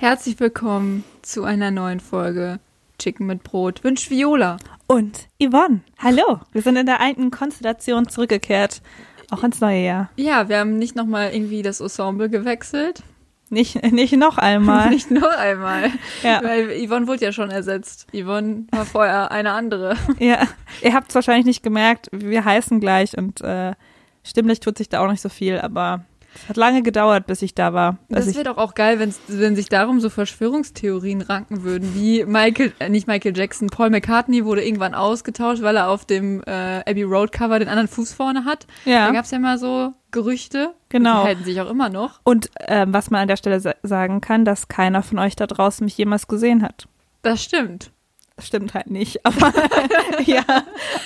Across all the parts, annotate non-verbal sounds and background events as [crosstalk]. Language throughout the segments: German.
Herzlich willkommen zu einer neuen Folge Chicken mit Brot. Wünscht Viola. Und Yvonne. Hallo. Wir sind in der alten Konstellation zurückgekehrt. Auch ins neue Jahr. Ja, wir haben nicht nochmal irgendwie das Ensemble gewechselt. Nicht, nicht noch einmal. [laughs] nicht noch einmal. Ja. Weil Yvonne wurde ja schon ersetzt. Yvonne war vorher eine andere. [laughs] Ja. Ihr habt es wahrscheinlich nicht gemerkt. Wir heißen gleich und äh, stimmlich tut sich da auch nicht so viel, aber es hat lange gedauert, bis ich da war. Das wäre doch auch geil, wenn's, wenn sich darum so Verschwörungstheorien ranken würden, wie Michael, äh, nicht Michael Jackson, Paul McCartney wurde irgendwann ausgetauscht, weil er auf dem äh, Abbey Road Cover den anderen Fuß vorne hat. Da ja. gab's ja mal so Gerüchte. Genau. Die halten sich auch immer noch. Und ähm, was man an der Stelle sa sagen kann, dass keiner von euch da draußen mich jemals gesehen hat. Das stimmt. Das stimmt halt nicht, [laughs] aber ja,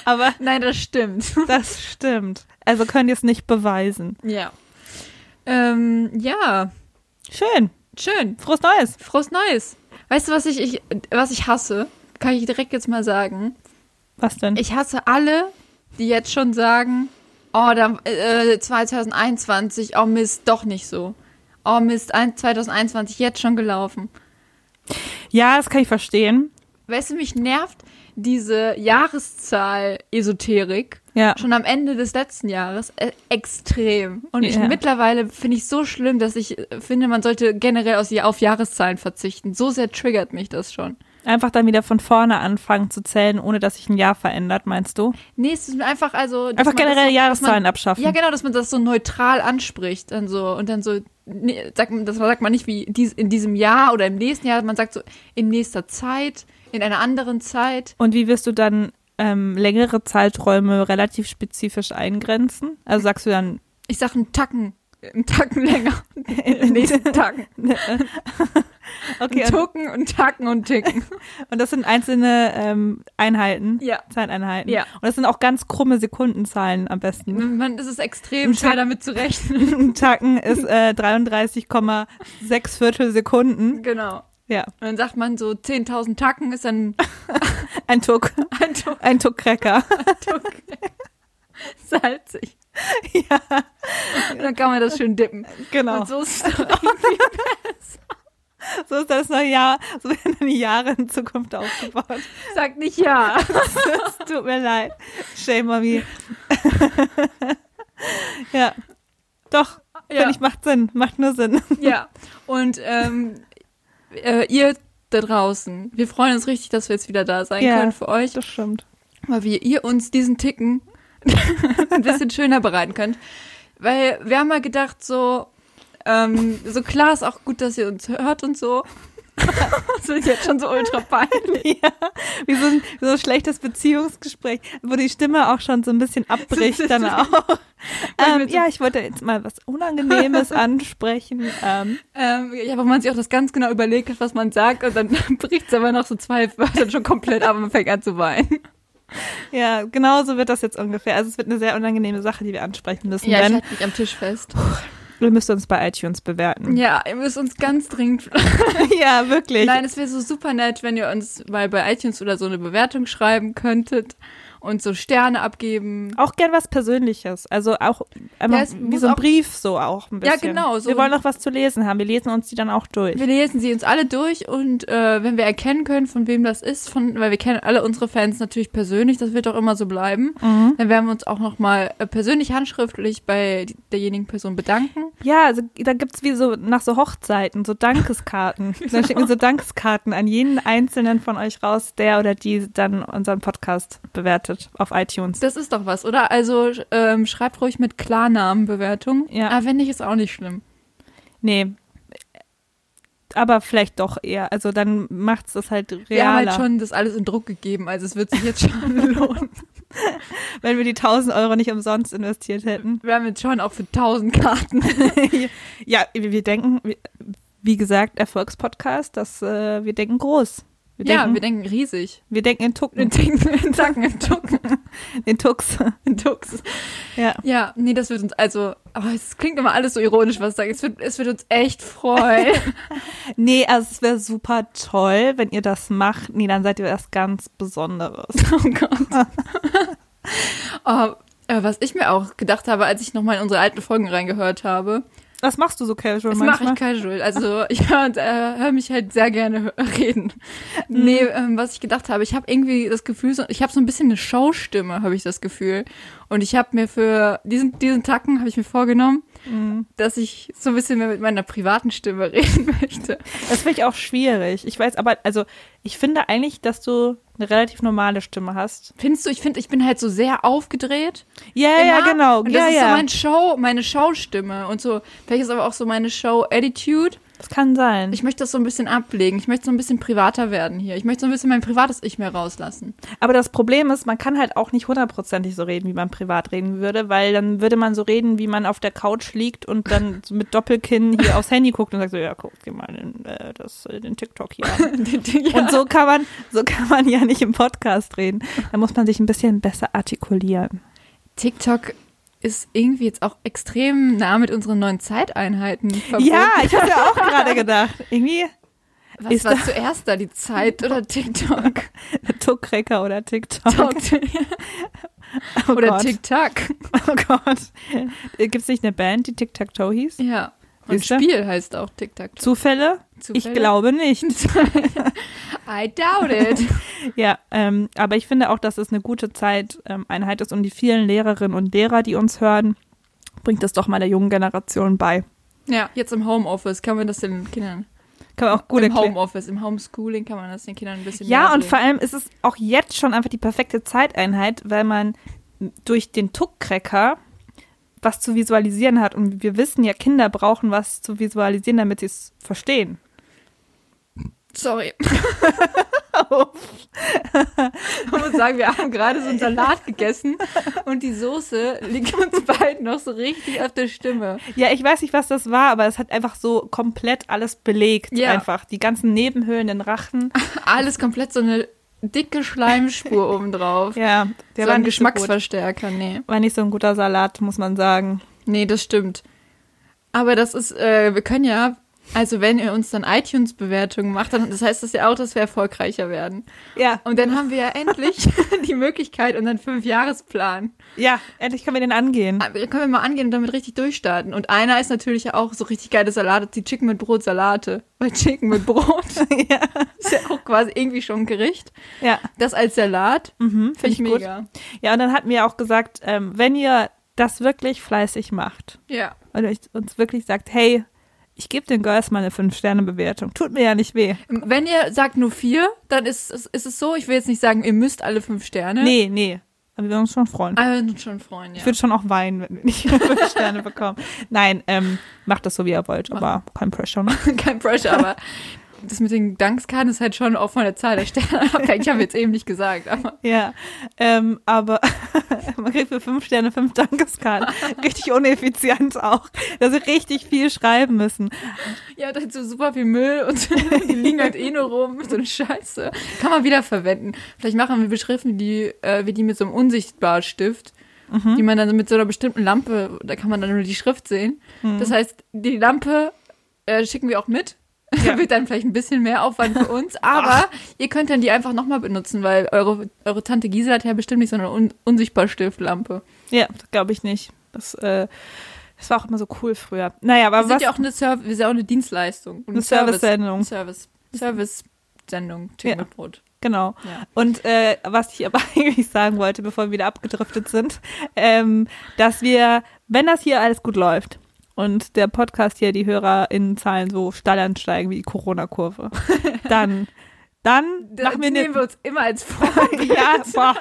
aber Nein, das stimmt. das stimmt. Also könnt ihr es nicht beweisen. Ja. Ähm, ja, Schön. schön. Frohes Neues. Frohes Neues. Weißt du, was ich, ich, was ich hasse? Kann ich direkt jetzt mal sagen. Was denn? Ich hasse alle, die jetzt schon sagen, oh, da, äh, 2021, oh Mist, doch nicht so. Oh Mist, ein- 2021 jetzt schon gelaufen. ja, das kann ich verstehen. Weißt du, mich nervt diese Jahreszahl-Esoterik Ja. schon am Ende des letzten Jahres äh, extrem. Und ich Ja. mittlerweile finde ich so schlimm, dass ich äh, finde, man sollte generell aus, auf Jahreszahlen verzichten. So sehr triggert mich das schon. Einfach dann wieder von vorne anfangen zu zählen, ohne dass sich ein Jahr verändert, meinst du? Nee, es ist einfach also. Einfach generell so, Jahreszahlen man, abschaffen. Ja, genau, dass man das so neutral anspricht und so und dann so nee, sagt das sagt man nicht wie dies, in diesem Jahr oder im nächsten Jahr, man sagt so in nächster Zeit, in einer anderen Zeit. Und wie wirst du dann ähm, längere Zeiträume relativ spezifisch eingrenzen? Also sagst du dann, Ich sag einen Tacken, einen Tacken länger, [laughs] im nächsten Tacken. [laughs] okay, Ein Tucken und Tacken und Ticken. [laughs] und das sind einzelne ähm, Einheiten, Ja. Zeiteinheiten. Ja. Und das sind auch ganz krumme Sekundenzahlen am besten. Man, es ist extrem Ein schwer damit zu rechnen. Ein Tacken ist äh, 33,6 Viertel Sekunden. genau. Ja, Und dann sagt man so 10.000 Tacken ist dann [laughs] ein Tuck, [laughs] ein Tuck, ein Tuck-Cracker. [laughs] Tuck. salzig. ja, Und dann kann man das schön dippen. genau. Und so ist es doch irgendwie So ist das neue Jahr, so werden die Jahre in Zukunft aufgebaut. Sagt nicht ja. Es tut mir leid. Shame on me. ja. Doch, Ja. finde ich, macht Sinn. Macht nur Sinn. Ja. Und ähm, äh, ihr da draußen, wir freuen uns richtig, dass wir jetzt wieder da sein Ja. können für euch, Das stimmt. weil wir ihr uns diesen Ticken [laughs] ein bisschen schöner bereiten könnt. Weil wir haben mal gedacht, so, ähm, so klar ist auch gut, dass ihr uns hört und so. [laughs] das wird jetzt schon so ultra peinlich. [laughs] Ja, wie so ein, so ein schlechtes Beziehungsgespräch, wo die Stimme auch schon so ein bisschen abbricht dann auch. [laughs] Ähm, so- ja, ich wollte jetzt mal was Unangenehmes ansprechen. Ähm, Ähm, ja, wo man sich auch das ganz genau überlegt hat, was man sagt und dann bricht es aber noch so zwei Wörter schon komplett ab und man fängt an zu weinen. ja, genau so wird das jetzt ungefähr. Also es wird eine sehr unangenehme Sache, die wir ansprechen müssen, Ja, ich halte mich am Tisch fest. Ihr müsst uns bei iTunes bewerten. Ja, ihr müsst uns ganz dringend. [laughs] ja wirklich. Nein, es wäre so super nett, wenn ihr uns mal bei iTunes oder so eine Bewertung schreiben könntet und so Sterne abgeben. Auch gern was Persönliches. Also auch einfach Ja, es wie so ein Brief so auch ein Ja, bisschen. genau, so wir wollen auch was zu lesen haben. Wir lesen uns die dann auch durch. Wir lesen sie uns alle durch und äh, wenn wir erkennen können, von wem das ist, von, weil wir kennen alle unsere Fans natürlich persönlich, das wird auch immer so bleiben, Mhm. dann werden wir uns auch nochmal äh, persönlich handschriftlich bei derjenigen Person bedanken. Ja, also da gibt's wie so nach so Hochzeiten so Dankeskarten. [laughs] Da schicken wir so Dankeskarten an jeden einzelnen von euch raus, der oder die dann unseren Podcast bewertet auf iTunes. Das ist doch was, oder? Also ähm, schreibt ruhig mit Klarnamenbewertung. Ja. Aber wenn nicht, ist auch nicht schlimm. Nee. Aber vielleicht doch eher. Also dann macht's das halt realer. Wir haben halt schon das alles in Druck gegeben, also es wird sich jetzt schon [laughs] lohnen. [laughs] Wenn wir die 1000 Euro nicht umsonst investiert hätten. Wir haben jetzt schon auch für 1000 Karten. [laughs] ja, wir wir denken, wie- gesagt, Erfolgspodcast, das, äh, wir denken groß. Wir ja, denken, wir denken riesig. wir denken in Tucken, In Ticken, in Tacken, in Tucken, [laughs] in Tux. in Tux. Ja. Ja, nee, das wird uns, also, aber es klingt immer alles so ironisch, was ich sage. Es wird, es wird uns echt freuen. [laughs] Nee, also es wäre super toll, wenn ihr das macht. Nee, dann seid ihr was ganz Besonderes. [laughs] oh Gott. oh, was ich mir auch gedacht habe, als ich nochmal in unsere alten Folgen reingehört habe, Was machst du so casual Das mache manchmal? ich casual. Also ich höre äh, hör mich halt sehr gerne reden. Mhm. Nee, ähm, was ich gedacht habe, ich habe irgendwie das Gefühl, so, ich habe so ein bisschen eine Showstimme, habe ich das Gefühl. Und ich habe mir für diesen, diesen Tacken habe ich mir vorgenommen, Mhm. dass ich so ein bisschen mehr mit meiner privaten Stimme [laughs] reden möchte. Das finde ich auch schwierig. Ich weiß aber, also ich finde eigentlich, dass du eine relativ normale Stimme hast. Findest du, ich finde, ich bin halt so sehr aufgedreht. Ja, ja, Immer. genau. Und ja, das ist ja. so mein Show, meine Showstimme und so. Vielleicht ist aber auch so meine Show-Attitude. Das kann sein. Ich möchte das so ein bisschen ablegen. Ich möchte so ein bisschen privater werden hier. Ich möchte so ein bisschen mein privates Ich mehr rauslassen. aber das Problem ist, man kann halt auch nicht hundertprozentig so reden, wie man privat reden würde, weil dann würde man so reden, wie man auf der Couch liegt und dann [laughs] mit Doppelkinn hier aufs Handy guckt und sagt so, ja, guck dir mal den, äh, das, äh, den TikTok hier an. [laughs] ja. Und so kann man, so kann man ja nicht im Podcast reden. Da muss man sich ein bisschen besser artikulieren. TikTok ist irgendwie jetzt auch extrem nah mit unseren neuen Zeiteinheiten verbunden. Ja, ich habe ja auch gerade [laughs] gedacht. Irgendwie Was ist war da- zuerst da, die Zeit oder TikTok? [laughs] Tuckcracker oder TikTok. [laughs] Oh oder Gott. TikTok. Oh Gott. Gibt es nicht eine Band, die Tic-Tac-Toe hieß? Ja. Und? Spiel heißt auch TikTok. Zufälle? Ich Zufälle? glaube nicht. [laughs] I doubt it. [laughs] Ja, ähm, aber ich finde auch, dass es eine gute Zeiteinheit ist und die vielen Lehrerinnen und Lehrer, die uns hören, bringt es doch mal der jungen Generation bei. Ja, jetzt im Homeoffice kann man das den Kindern. Kann man auch gut Im erklären. Homeoffice, im Homeschooling kann man das den Kindern ein bisschen Ja, und vor allem ist es auch jetzt schon einfach die perfekte Zeiteinheit, weil man durch den Tuckcracker was zu visualisieren hat. Und wir wissen ja, Kinder brauchen was zu visualisieren, damit sie es verstehen. Sorry. [laughs] Ich muss sagen, wir haben gerade so einen Salat gegessen und die Soße liegt uns beiden noch so richtig auf der Stimme. Ja, ich weiß nicht, was das war, aber es hat einfach so komplett alles belegt. Ja. Einfach. Die ganzen Nebenhöhlen, den Rachen. [laughs] Alles komplett so eine dicke Schleimspur [laughs] obendrauf. Ja, der so war ein nicht so. Geschmacksverstärker, nee. War nicht so ein guter Salat, muss man sagen. Nee, das stimmt. Aber das ist, äh, wir können ja, also wenn ihr uns dann iTunes-Bewertungen macht, dann das heißt das ja auch, dass wir erfolgreicher werden. Ja, Und dann haben wir ja endlich [laughs] die Möglichkeit, unseren Fünfjahresplan. ja, endlich können wir den angehen. Ah, Können wir mal angehen und damit richtig durchstarten. Und einer ist natürlich ja auch so richtig geile Salate, die Chicken mit Brot Salate. Weil Chicken mit Brot [laughs] ja. ist ja auch quasi irgendwie schon ein Gericht. ja, Das als Salat mhm, finde ich ich gut. mega. Ja, und dann hatten wir auch gesagt, ähm, wenn ihr das wirklich fleißig macht Ja. und euch uns wirklich sagt, hey, ich gebe den Girls mal eine 5-Sterne-Bewertung. Tut mir ja nicht weh. Wenn ihr sagt nur vier, dann ist, es- ist es so, ich will jetzt nicht sagen, ihr müsst alle fünf Sterne. Nee, nee. Aber wir würden uns schon freuen. Aber wir sind schon freuen, ja. Ich würde schon auch weinen, wenn wir nicht [laughs] 5 Sterne bekommen. Nein, ähm, macht das so, wie ihr wollt, aber kein Pressure. Ne? [laughs] Kein Pressure, aber [laughs] das mit den Dankskarten ist halt schon auch von der Zahl der Sterne [laughs] abhängig. Ich habe jetzt eben nicht gesagt, aber Ja, ähm, aber [laughs] man kriegt für fünf Sterne fünf Dankeskarten. Richtig uneffizient auch, dass sie richtig viel schreiben müssen. ja, da ist so super viel Müll und [laughs] die liegen halt eh nur rum. So eine Scheiße. Kann man wieder verwenden. Vielleicht machen wir beschriften die, äh, wie die mit so einem Unsichtbarstift. Die man dann mit so einer bestimmten Lampe, da kann man dann nur die Schrift sehen. Das heißt, die Lampe äh, schicken wir auch mit. [laughs] Ja. Wird dann vielleicht ein bisschen mehr Aufwand für uns, aber ihr könnt dann die einfach nochmal benutzen, weil eure, eure Tante Gisela hat ja bestimmt nicht so eine Un Unsichtbarstiftlampe. Ja, das glaube ich nicht. Das, äh, das war auch immer so cool früher. Naja, aber Wir sind was? ja auch eine, Serv wir sind ja auch eine Dienstleistung. Und Eine Service-Sendung. Service. Service-Sendung. Chicken Ja. mit Brot. Genau. Ja. Und äh, was ich aber [laughs] eigentlich sagen wollte, bevor wir wieder abgedriftet sind, ähm, dass wir, wenn das hier alles gut läuft und der Podcast hier die HörerInnenzahlen so steil ansteigen wie die Corona-Kurve, [laughs] dann, dann Das machen wir nehmen wir uns immer als [laughs] Vorbild. Ja, boah.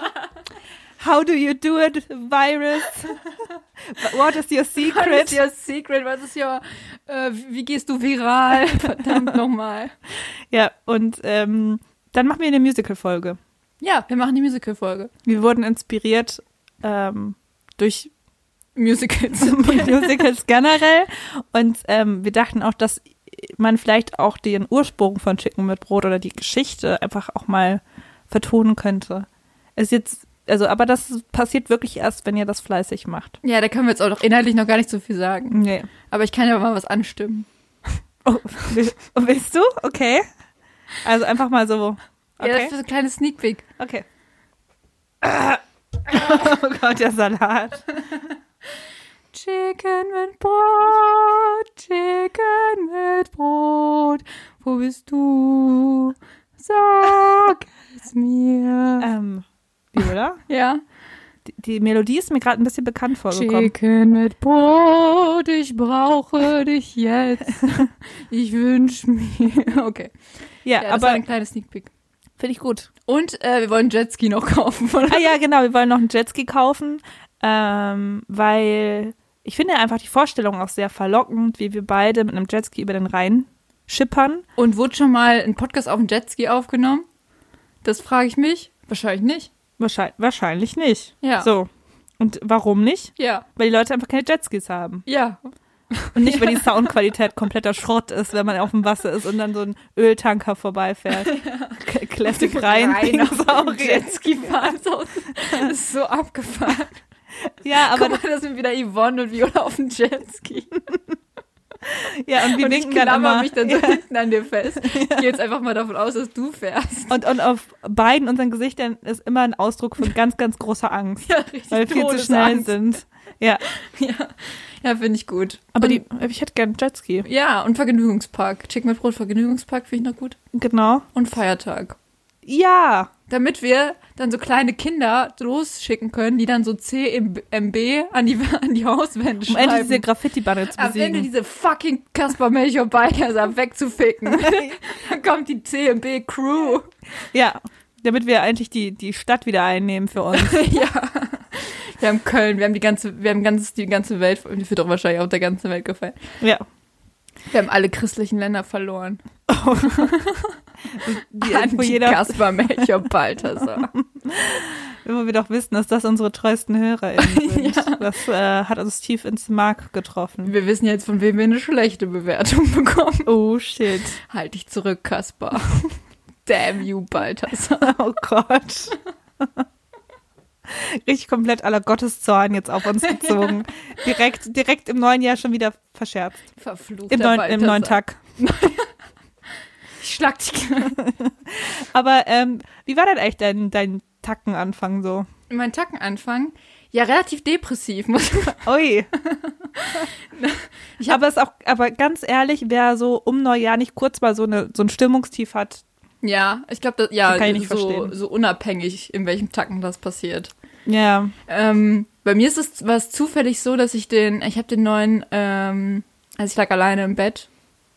How do you do it, Virus? What is your [laughs] secret? ist your secret? Was ist your, äh, wie gehst du viral? Verdammt nochmal. Ja, und ähm, dann machen wir eine Musical-Folge. Ja, wir machen die Musical-Folge. Wir wurden inspiriert ähm, durch Musicals. [laughs] Musicals generell und ähm, wir dachten auch, dass man vielleicht auch den Ursprung von Chicken mit Brot oder die Geschichte einfach auch mal vertonen könnte. Es ist jetzt, also, aber das passiert wirklich erst, wenn ihr das fleißig macht. ja, da können wir jetzt auch noch inhaltlich noch gar nicht so viel sagen. Nee. Aber ich kann ja mal was anstimmen. [laughs] Oh, will, willst du? Okay. Also einfach mal so. Ja, das Okay. ist so ein kleines Sneak Peek. Okay. [laughs] Oh Gott, der Salat. Chicken mit Brot, Chicken mit Brot, wo bist du? Sag es mir. Ähm, Viola? [laughs] ja. Die, die Melodie ist mir gerade ein bisschen bekannt vorgekommen. Chicken mit Brot, ich brauche dich jetzt. [laughs] Ich wünsche mir. Okay. Ja, ja aber ein kleines Sneak Peek. Finde ich gut. Und äh, wir wollen Jetski noch [laughs] kaufen. Oder? Ah ja, genau, wir wollen noch einen Jetski kaufen, ähm, weil ich finde einfach die Vorstellung auch sehr verlockend, wie wir beide mit einem Jetski über den Rhein schippern. Und wurde schon mal ein Podcast auf dem Jetski aufgenommen? Das frage ich mich. Wahrscheinlich nicht. Wahrscheinlich, wahrscheinlich nicht. Ja. So. Und warum nicht? Ja. Weil die Leute einfach keine Jetskis haben. Ja. Und nicht, weil die Soundqualität kompletter Schrott ist, wenn man auf dem Wasser ist und dann so ein Öltanker vorbeifährt. Classic [laughs] Rhein. Dinosaurier. Jetski fahren. Das ist so abgefahren. Ja, Aber Guck mal, das sind wieder Yvonne und Viola auf dem Jetski. ja, und wir und ich winken dann klammer immer. mich dann so ja. hinten an dir fest. Ich [laughs] gehe jetzt einfach mal davon aus, dass du fährst. und, und auf beiden unseren Gesichtern ist immer ein Ausdruck von ganz, ganz großer Angst. [laughs] Ja, richtig. weil wir viel zu schnell Todesangst. sind. Ja, [laughs] Ja, ja finde ich gut. aber und, die, ich hätte gern Jetski. Ja, und Vergnügungspark. Chicken mit Brot, Vergnügungspark finde ich noch gut. Genau. Und Feiertag. Ja, Damit wir dann so kleine Kinder losschicken können, die dann so CMB an die, [laughs] an die Hauswände um endlich schreiben. diese Graffiti-Banner zu Am Ende besiegen. diese fucking Kaspar Melchior Balthasar wegzuficken. [laughs] dann kommt die CMB Crew. ja, damit wir eigentlich die, die Stadt wieder einnehmen für uns. [laughs] ja. Wir haben Köln, wir haben die ganze, wir haben ganz, die ganze Welt, die wird doch wahrscheinlich auch der ganzen Welt gefallen. ja. Wir haben alle christlichen Länder verloren. [laughs] Die, wo die jeder, Kaspar Melchior Balthasar. [laughs] wo wir doch wissen, dass das unsere treuesten HörerInnen [laughs] sind. Das äh, hat uns tief ins Mark getroffen. Wir wissen jetzt, von wem wir eine schlechte Bewertung bekommen. Oh shit. Halt dich zurück, Kaspar. Damn you, Balthasar. Oh Gott. Richtig komplett aller Gotteszorn jetzt auf uns gezogen. [laughs] direkt, direkt im neuen Jahr schon wieder verscherzt. Verfluchter Im neuen, Balthasar. im neuen Tag. [laughs] Ich schlag dich. [laughs] Aber ähm, wie war denn eigentlich dein, dein Tackenanfang so? mein Tackenanfang. Ja, relativ depressiv, muss ich sagen. Ui. Ich hab- aber es auch, aber ganz ehrlich, wer so um Neujahr nicht kurz mal so eine so ein Stimmungstief hat, Ja, ich glaube, ja, Kann ich nicht so, verstehen. so unabhängig, in welchem Tacken das passiert. Ja, Ähm, bei mir ist es was zufällig so, dass ich den, ich habe den neuen, ähm, also ich lag alleine im Bett,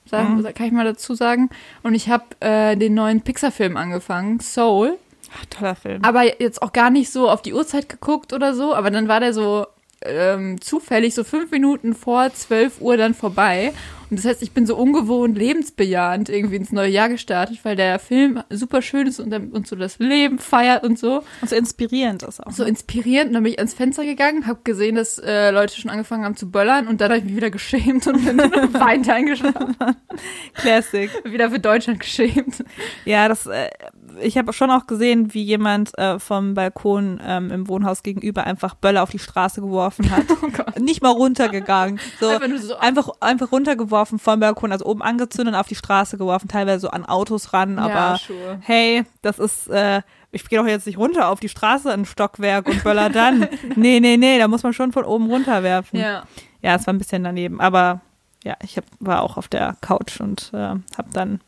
sag, Mhm. kann ich mal dazu sagen, und ich habe äh, den neuen Pixar-Film angefangen, Soul, Ach, toller Film. aber jetzt auch gar nicht so auf die Uhrzeit geguckt oder so, aber dann war der so ähm, zufällig so fünf Minuten vor 12 Uhr dann vorbei. Und das heißt, ich bin so ungewohnt lebensbejahend irgendwie ins neue Jahr gestartet, weil der Film super schön ist und, und so das Leben feiert und so. Und so inspirierend ist auch. So inspirierend. Und dann bin ich ans Fenster gegangen, habe gesehen, dass äh, Leute schon angefangen haben zu böllern und dann habe ich mich wieder geschämt und bin [laughs] weint eingeschlafen. [laughs] Classic. wieder für Deutschland geschämt. Ja, das, äh, ich habe schon auch gesehen, wie jemand äh, vom Balkon ähm, im Wohnhaus gegenüber einfach Böller auf die Straße geworfen hat. [laughs] Oh Gott. Nicht mal runtergegangen. So, Einfach so- einfach, einfach runtergeworfen vom Balkon, also oben angezündet und auf die Straße geworfen, teilweise so an Autos ran, aber ja, sure. hey, das ist, äh, ich gehe doch jetzt nicht runter auf die Straße in Stockwerk und böller [laughs] dann. nee, nee, nee, da muss man schon von oben runterwerfen. Ja. Ja, es war ein bisschen daneben, aber ja, ich hab, war auch auf der Couch und äh, habe dann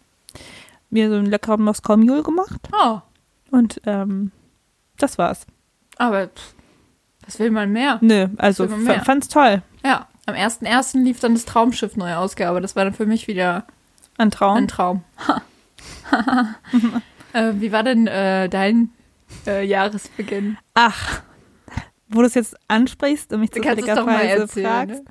mir so einen leckeren Moskau Mule gemacht Oh, und ähm, das war's. aber pff, was will man mehr? Nö, also fand's toll. Ja, am 1.1. lief dann das Traumschiff neue Ausgabe. Das war dann für mich wieder Ein Traum. ein Traum. [laughs] äh, wie war denn äh, dein äh, Jahresbeginn? Ach, wo du es jetzt ansprichst und mich zufälligerweise erzählen, fragst,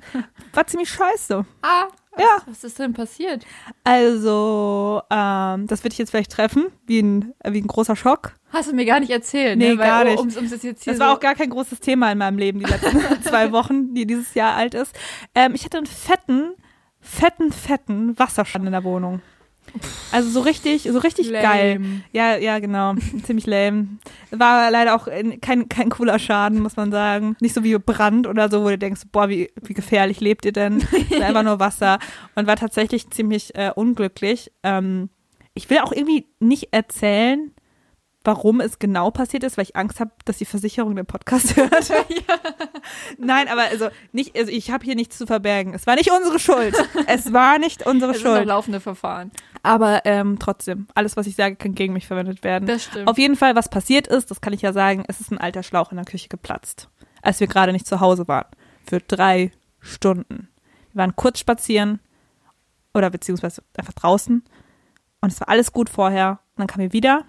war ziemlich scheiße. Ah, Ja. was ist denn passiert? Also, ähm, das wird dich jetzt vielleicht treffen, wie ein, wie ein großer Schock. Hast du mir gar nicht erzählt, Nee, ne? Weil, gar nicht. Um's, um's jetzt hier Das war so, auch gar kein großes Thema in meinem Leben, die letzten [laughs] zwei Wochen, die dieses Jahr alt ist. Ähm, ich hatte einen fetten, fetten, fetten Wasserschaden in der Wohnung. Also so richtig, so richtig Lame. geil. Ja, ja, genau. [laughs] Ziemlich lame. War leider auch in- kein, kein cooler Schaden, muss man sagen. Nicht so wie Brand oder so, wo du denkst, boah, wie, wie gefährlich lebt ihr denn? [laughs] War einfach nur Wasser. Und war tatsächlich ziemlich äh, unglücklich. Ähm, ich will auch irgendwie nicht erzählen, warum es genau passiert ist, weil ich Angst habe, dass die Versicherung den Podcast [laughs] hört. Nein, aber also nicht, also ich habe hier nichts zu verbergen. Es war nicht unsere Schuld. Es war nicht unsere [laughs] Es sind noch Schuld. laufende Verfahren. Aber ähm, trotzdem, alles, was ich sage, kann gegen mich verwendet werden. Das stimmt. Auf jeden Fall, was passiert ist, das kann ich ja sagen, es ist ein alter Schlauch in der Küche geplatzt, als wir gerade nicht zu Hause waren. Für drei Stunden. Wir waren kurz spazieren oder beziehungsweise einfach draußen und es war alles gut vorher. Und dann kamen wir wieder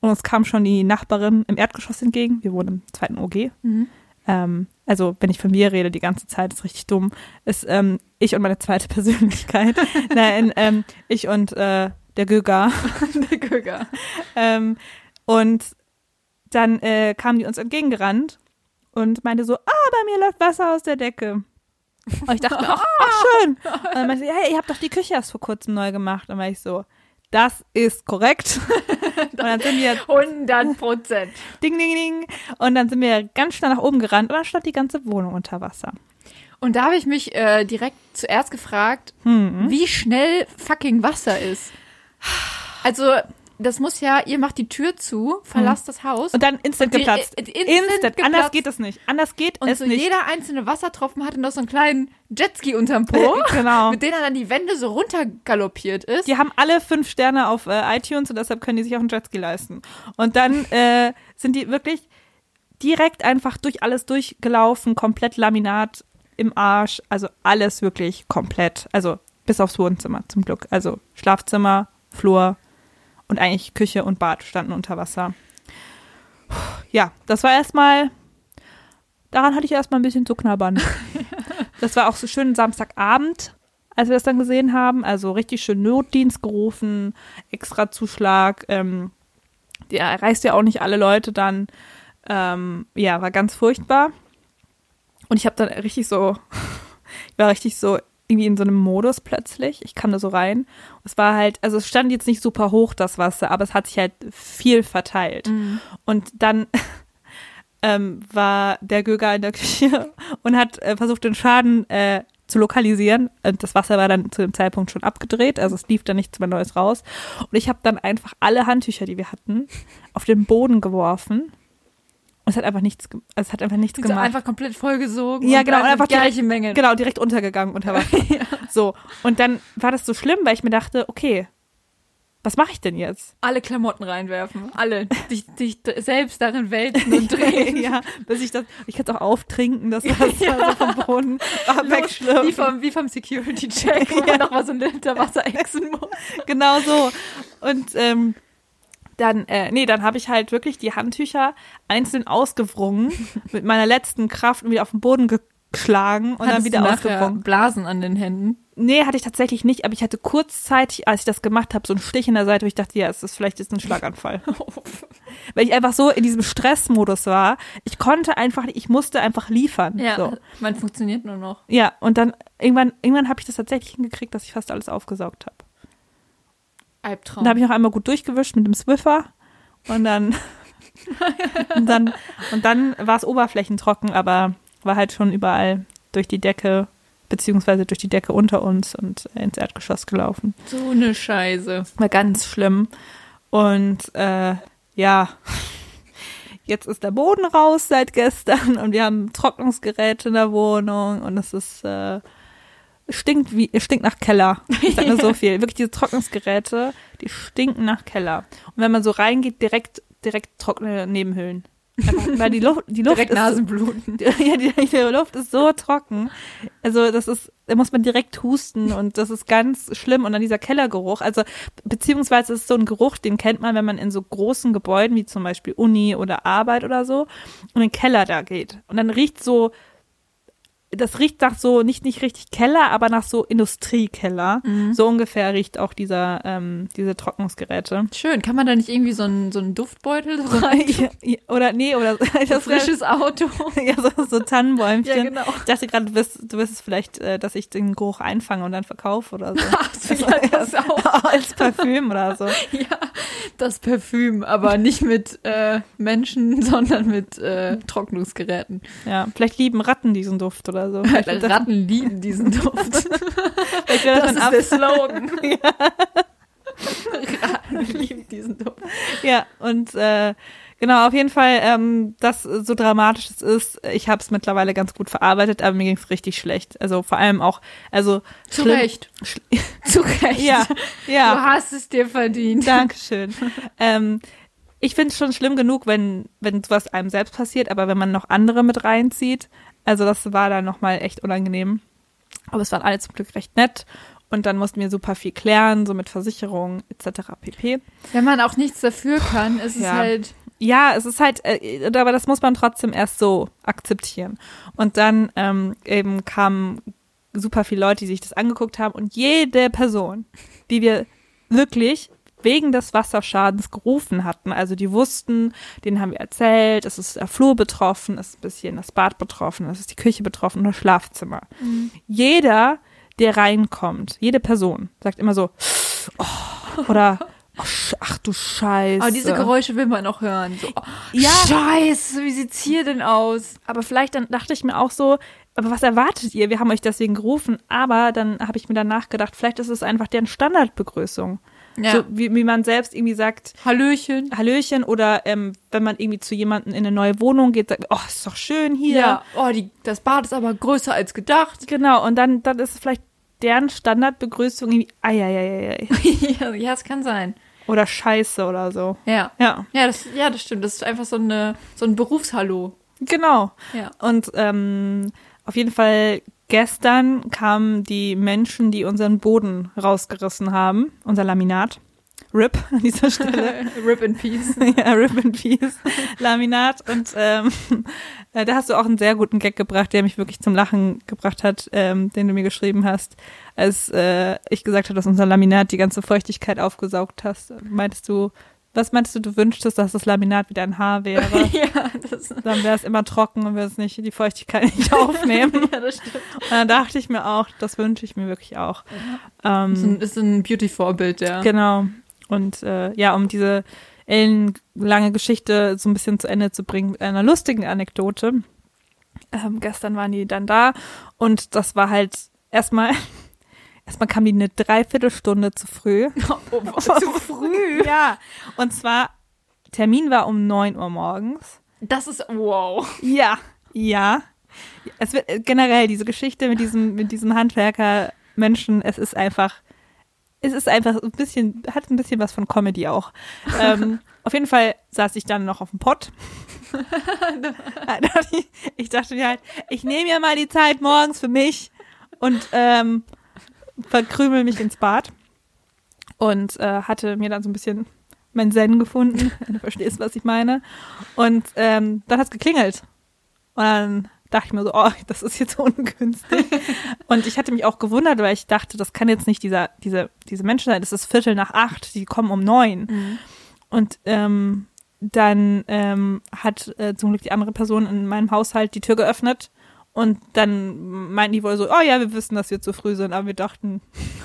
und uns kam schon die Nachbarin im Erdgeschoss entgegen. Wir wohnen im zweiten OG. Mhm. Ähm, also, wenn ich von mir rede die ganze Zeit, ist richtig dumm, ist ähm, ich und meine zweite [laughs] Persönlichkeit. Nein, ähm, ich und äh, der Göger. [laughs] Der Göger. Ähm, und dann äh, kam die uns entgegengerannt und meinte so, ah, bei mir läuft Wasser aus der Decke. Und ich dachte, [laughs] ach, ach schön. Und dann meinte sie, hey, ihr habt doch die Küche erst vor kurzem neu gemacht. Und dann war ich so, das ist korrekt. [laughs] Und dann sind wir 100 Prozent. ding, ding, ding. Und dann sind wir ganz schnell nach oben gerannt und dann stand die ganze Wohnung unter Wasser. Und da habe ich mich äh, direkt zuerst gefragt, Hm. wie schnell fucking Wasser ist. Also, das muss ja, ihr macht die Tür zu, verlasst das Haus. Und dann instant Und geplatzt. instant instant. Anders geplatzt. geht es nicht. Anders geht Und es so nicht. jeder einzelne Wassertropfen hatte noch so einen kleinen Jetski unterm Po, [laughs] genau. mit dem er dann die Wände so runtergaloppiert ist. Die haben alle fünf Sterne auf äh, iTunes und deshalb können die sich auch einen Jetski leisten. Und dann [laughs] äh, sind die wirklich direkt einfach durch alles durchgelaufen, komplett Laminat im Arsch, also alles wirklich komplett. Also bis aufs Wohnzimmer zum Glück. Also Schlafzimmer, Flur und eigentlich Küche und Bad standen unter Wasser. Ja, das war erstmal, daran hatte ich erstmal ein bisschen zu knabbern. [laughs] Das war auch so schön Samstagabend, als wir das dann gesehen haben. Also richtig schön Notdienst gerufen, extra Zuschlag. Ähm, der erreicht ja auch nicht alle Leute dann. Ähm, ja, war ganz furchtbar. Und ich habe dann richtig so, [laughs] ich war richtig so irgendwie in so einem Modus plötzlich. Ich kam da so rein. Es war halt, also es stand jetzt nicht super hoch, das Wasser, aber es hat sich halt viel verteilt. Und dann [laughs] ähm, war der Göger in der [laughs] Küche und hat äh, versucht, den Schaden äh, zu lokalisieren. Und das Wasser war dann zu dem Zeitpunkt schon abgedreht, also es lief dann nichts mehr Neues raus. Und ich habe dann einfach alle Handtücher, die wir hatten, auf den Boden geworfen. Und es hat einfach nichts, es hat einfach nichts so gemacht. einfach komplett vollgesogen. Ja, genau, und einfach gleiche Menge. Genau, direkt untergegangen unter Wasser. [laughs] So. Und dann war das so schlimm, weil ich mir dachte, okay, was mache ich denn jetzt? Alle Klamotten reinwerfen. Alle. [laughs] Dich, dich selbst darin wälzen und [laughs] drehen. ja, bis ich das, ich kann es auch auftrinken, das Wasser so vom Boden Wie wegschlürfen. vom, wie vom Security-Check, wo man noch mal so ein Liter Wasser exen muss. genau so. Und ähm, dann, äh, nee, dann habe ich halt wirklich die Handtücher einzeln ausgewrungen, [laughs] mit meiner letzten Kraft und wieder auf den Boden geschlagen und dann Hattest wieder du nachher ausgewrungen. Blasen an den Händen. Nee, hatte ich tatsächlich nicht, aber ich hatte kurzzeitig, als ich das gemacht habe, so einen Stich in der Seite, wo ich dachte, ja, es ist vielleicht jetzt ein Schlaganfall. [laughs] Weil ich einfach so in diesem Stressmodus war. Ich konnte einfach nicht, ich musste einfach liefern. Ja, So. man funktioniert nur noch. Ja, und dann irgendwann, irgendwann habe ich das tatsächlich hingekriegt, dass ich fast alles aufgesaugt habe. Albtraum. Dann habe ich noch einmal gut durchgewischt mit dem Swiffer und dann [laughs] und dann und dann war es oberflächentrocken, aber war halt schon überall durch die Decke beziehungsweise durch die Decke unter uns und äh, ins Erdgeschoss gelaufen. so eine Scheiße. War ganz schlimm. Und äh, ja, jetzt ist der Boden raus seit gestern und wir haben Trocknungsgeräte in der Wohnung und es ist äh, stinkt wie stinkt nach Keller. Ich sag nur so [laughs] viel. Wirklich diese Trocknungsgeräte, die stinken nach Keller. Und wenn man so reingeht, direkt direkt trockene Nebenhöhlen. Einfach, weil die Luft die Luft Direkt ist so, Nasenbluten. [laughs] ja, die, die Luft ist so trocken. Also das ist, da muss man direkt husten und das ist ganz schlimm. Und dann dieser Kellergeruch, also beziehungsweise ist so ein Geruch, den kennt man, wenn man in so großen Gebäuden wie zum Beispiel Uni oder Arbeit oder so und in den Keller da geht. Und dann riecht so, das riecht nach so, nicht, nicht richtig Keller, aber nach so Industriekeller. So ungefähr riecht auch dieser, ähm, diese Trocknungsgeräte. Schön. Kann man da nicht irgendwie so einen, so einen Duftbeutel [laughs] so rein? Ja, ja, oder nee, oder [laughs] das wär- Frisches Auto. [laughs] ja, so, so Tannenbäumchen. Ja, genau. Ich dachte gerade, du wirst, du wirst es vielleicht, äh, dass ich den Geruch einfange und dann verkaufe oder so. Ach so, ja, das auch. Als Parfüm oder so. Ja, das Parfüm, aber nicht mit äh, Menschen, sondern mit äh, Trocknungsgeräten. Ja, vielleicht lieben Ratten diesen Duft oder so. [laughs] Vielleicht das, Ratten lieben diesen [laughs] Duft. das, Das dann ab, ist der Slogan. [laughs] Wir lieben diesen Duft. Ja, und äh, genau, auf jeden Fall, ähm, das so dramatisch es ist, ich habe es mittlerweile ganz gut verarbeitet, aber mir ging es richtig schlecht. Also vor allem auch, also Zu schlimm- Recht. Schl Zu Recht. ja, Du ja, hast es dir verdient. Dankeschön. ähm, ich finde es schon schlimm genug, wenn, wenn sowas einem selbst passiert, aber wenn man noch andere mit reinzieht, also das war dann nochmal echt unangenehm. Aber es waren alle zum Glück recht nett. Und dann mussten wir super viel klären, so mit Versicherung etc. pp. Wenn man auch nichts dafür kann, ist es Ja. halt. Ja, es ist halt, äh, aber das muss man trotzdem erst so akzeptieren. Und dann ähm, eben kamen super viele Leute, die sich das angeguckt haben und jede Person, die wir wirklich wegen des Wasserschadens gerufen hatten, also die wussten, denen haben wir erzählt, es ist der Flur betroffen, es ist ein bisschen das Bad betroffen, es ist die Küche betroffen und das Schlafzimmer. Jeder, der reinkommt, jede Person sagt immer so, oh, oder oh, ach du Scheiße. Aber diese Geräusche will man auch hören. So, oh, Ja. Scheiße, wie sieht's hier denn aus? Aber vielleicht dann dachte ich mir auch so, aber was erwartet ihr? Wir haben euch deswegen gerufen. Aber dann habe ich mir danach gedacht, vielleicht ist es einfach deren Standardbegrüßung. Ja. So wie, wie man selbst irgendwie sagt, Hallöchen. Hallöchen oder ähm, wenn man irgendwie zu jemandem in eine neue Wohnung geht, sagt, oh, ist doch schön hier. Ja. Oh, die, das Bad ist aber größer als gedacht. Genau, und dann, dann ist es vielleicht deren Standardbegrüßung irgendwie Eieieiei. [laughs] ja, ja, es kann sein. oder Scheiße oder so. Ja. Ja, Ja, das, ja, das stimmt. Das ist einfach so, eine, so ein Berufshallo. genau. Ja. Und ähm, auf jeden Fall gestern kamen die Menschen, die unseren Boden rausgerissen haben, unser Laminat. RIP an dieser Stelle. [laughs] Rip in Peace. [laughs] ja, RIP in Peace. Laminat. Und ähm, äh, da hast du auch einen sehr guten Gag gebracht, der mich wirklich zum Lachen gebracht hat, ähm, den du mir geschrieben hast, als äh, ich gesagt habe, dass unser Laminat die ganze Feuchtigkeit aufgesaugt hast. Meintest du, was meinst du, du wünschtest, dass das Laminat wieder ein Haar wäre? [laughs] ja, das, Dann wäre es immer trocken und würde es nicht die Feuchtigkeit nicht aufnehmen. [laughs] ja, das stimmt. Und dann dachte ich mir auch, das wünsche ich mir wirklich auch. Ähm, Das ist ein, ist ein Beauty-Vorbild, ja. Genau. Und äh, ja, um diese ellenlange Geschichte so ein bisschen zu Ende zu bringen mit einer lustigen Anekdote. Ähm, gestern waren die dann da und das war halt erstmal, erstmal kam die eine Dreiviertelstunde zu früh. [laughs] Oh, [laughs] zu früh. Ja. Und zwar, Termin war um 9 Uhr morgens. Das ist, wow. Ja, ja. Es wird generell diese Geschichte mit diesem mit diesem Handwerker Menschen, es ist einfach es ist einfach ein bisschen hat ein bisschen was von Comedy auch. ähm, [laughs] auf jeden Fall saß ich dann noch auf dem Pott. ich dachte mir halt, ich nehme mir mal die Zeit morgens für mich und ähm, verkrümel mich ins Bad und äh, hatte mir dann so ein bisschen mein Zen gefunden, wenn [laughs] du verstehst, was ich meine. Und ähm, dann hat's geklingelt. Und dann dachte ich mir so, oh, das ist jetzt [laughs] ungünstig. und ich hatte mich auch gewundert, weil ich dachte, das kann jetzt nicht dieser, diese, diese Menschen sein. Das ist Viertel nach acht, die kommen um neun. Und ähm, dann ähm, hat äh, zum Glück die andere Person in meinem Haushalt die Tür geöffnet. Und dann meinten die wohl so, oh ja, wir wissen, dass wir zu früh sind, aber wir dachten,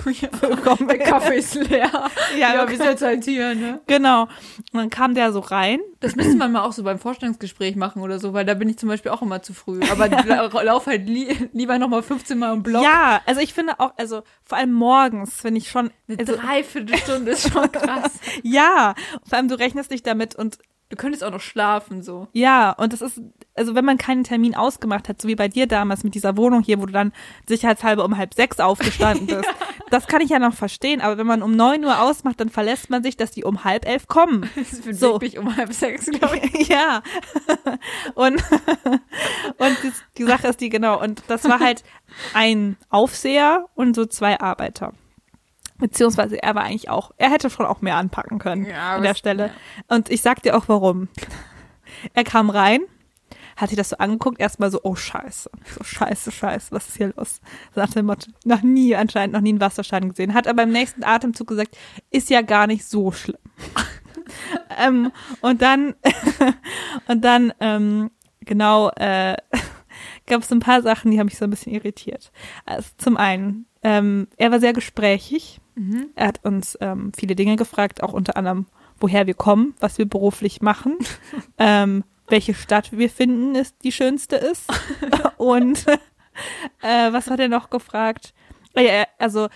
[laughs] komm, Der Kaffee ist leer. [laughs] Ja, Ja, wir wir sind halt hier, ne? Genau. Und dann kam der so rein. Das müsste man mal auch so beim Vorstellungsgespräch machen oder so, weil da bin ich zum Beispiel auch immer zu früh. Aber la [laughs] lauf halt li lieber nochmal 15 Mal im Block. Ja, also ich finde auch, also vor allem morgens finde ich schon, Eine also, Dreiviertelstunde ist schon krass. ja, vor allem du rechnest nicht damit und Du könntest auch noch schlafen, so. ja, und das ist, also wenn man keinen Termin ausgemacht hat, so wie bei dir damals mit dieser Wohnung hier, wo du dann sicherheitshalber um halb sechs aufgestanden bist, [laughs] das kann ich ja noch verstehen, aber wenn man um neun Uhr ausmacht, dann verlässt man sich, dass die um halb elf kommen. [laughs] Das bewegt So. mich um halb sechs, glaube ich. [laughs] ja. Und, und die, die Sache ist die, genau, und das war halt ein Aufseher und so zwei Arbeiter. Beziehungsweise er war eigentlich auch, er hätte schon auch mehr anpacken können Ja, an der Stelle. Und ich sag dir auch warum. Er kam rein, hat sich das so angeguckt, erstmal so, oh scheiße, so scheiße, scheiße, was ist hier los? Sagte der Motto, noch nie, anscheinend noch nie einen Wasserschaden gesehen. Hat aber im nächsten Atemzug gesagt, ist ja gar nicht so schlimm. [laughs] ähm, und dann, [laughs] und dann, ähm, genau, äh, [laughs] gab es ein paar Sachen, die haben mich so ein bisschen irritiert. Also zum einen, ähm, er war sehr gesprächig. Er hat uns ähm, viele Dinge gefragt, auch unter anderem, woher wir kommen, was wir beruflich machen, [laughs] ähm, welche Stadt wir finden, ist die schönste ist. [laughs] Und äh, was hat er noch gefragt? Ja, also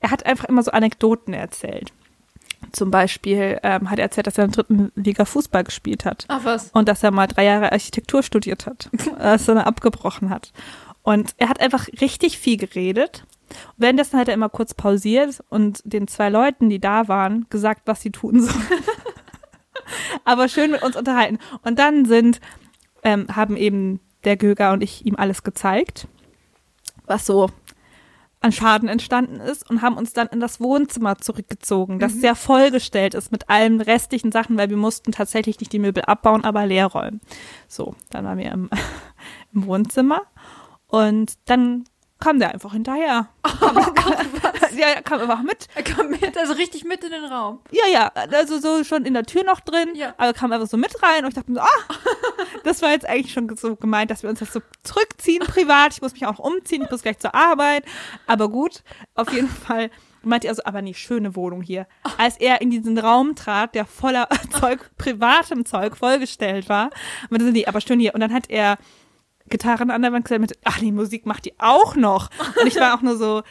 er hat einfach immer so Anekdoten erzählt. Zum Beispiel ähm, hat er erzählt, dass er in der dritten Liga Fußball gespielt hat. Ach was. Und dass er mal drei Jahre Architektur studiert hat, [laughs] dass er dann abgebrochen hat. Und er hat einfach richtig viel geredet. Währenddessen hat er immer kurz pausiert und den zwei Leuten, die da waren, gesagt, was sie tun sollen. [laughs] Aber schön mit uns unterhalten. Und dann sind, ähm, haben eben der Göger und ich ihm alles gezeigt, was so an Schaden entstanden ist und haben uns dann in das Wohnzimmer zurückgezogen, das sehr vollgestellt ist mit allen restlichen Sachen, weil wir mussten tatsächlich nicht die Möbel abbauen, aber leer räumen. So, dann waren wir im, [laughs] im Wohnzimmer und dann kam der einfach hinterher. [laughs] ja, er kam einfach mit. Er kam mit, also richtig mit in den Raum. Ja, ja, also so schon in der Tür noch drin, Ja. aber kam einfach so mit rein und ich dachte mir so, ah, [laughs] das war jetzt eigentlich schon so gemeint, dass wir uns das so zurückziehen privat. Ich muss mich auch umziehen, ich muss gleich zur Arbeit. Aber gut, auf jeden [laughs] Fall meinte er so, aber nicht schöne Wohnung hier. Als er in diesen Raum trat, der voller Zeug, privatem Zeug vollgestellt war, meinte so, nee, aber schön hier. Und dann hat er Gitarren an der Wand gesagt, mit, ach, die Musik macht die auch noch. Und ich war auch nur so,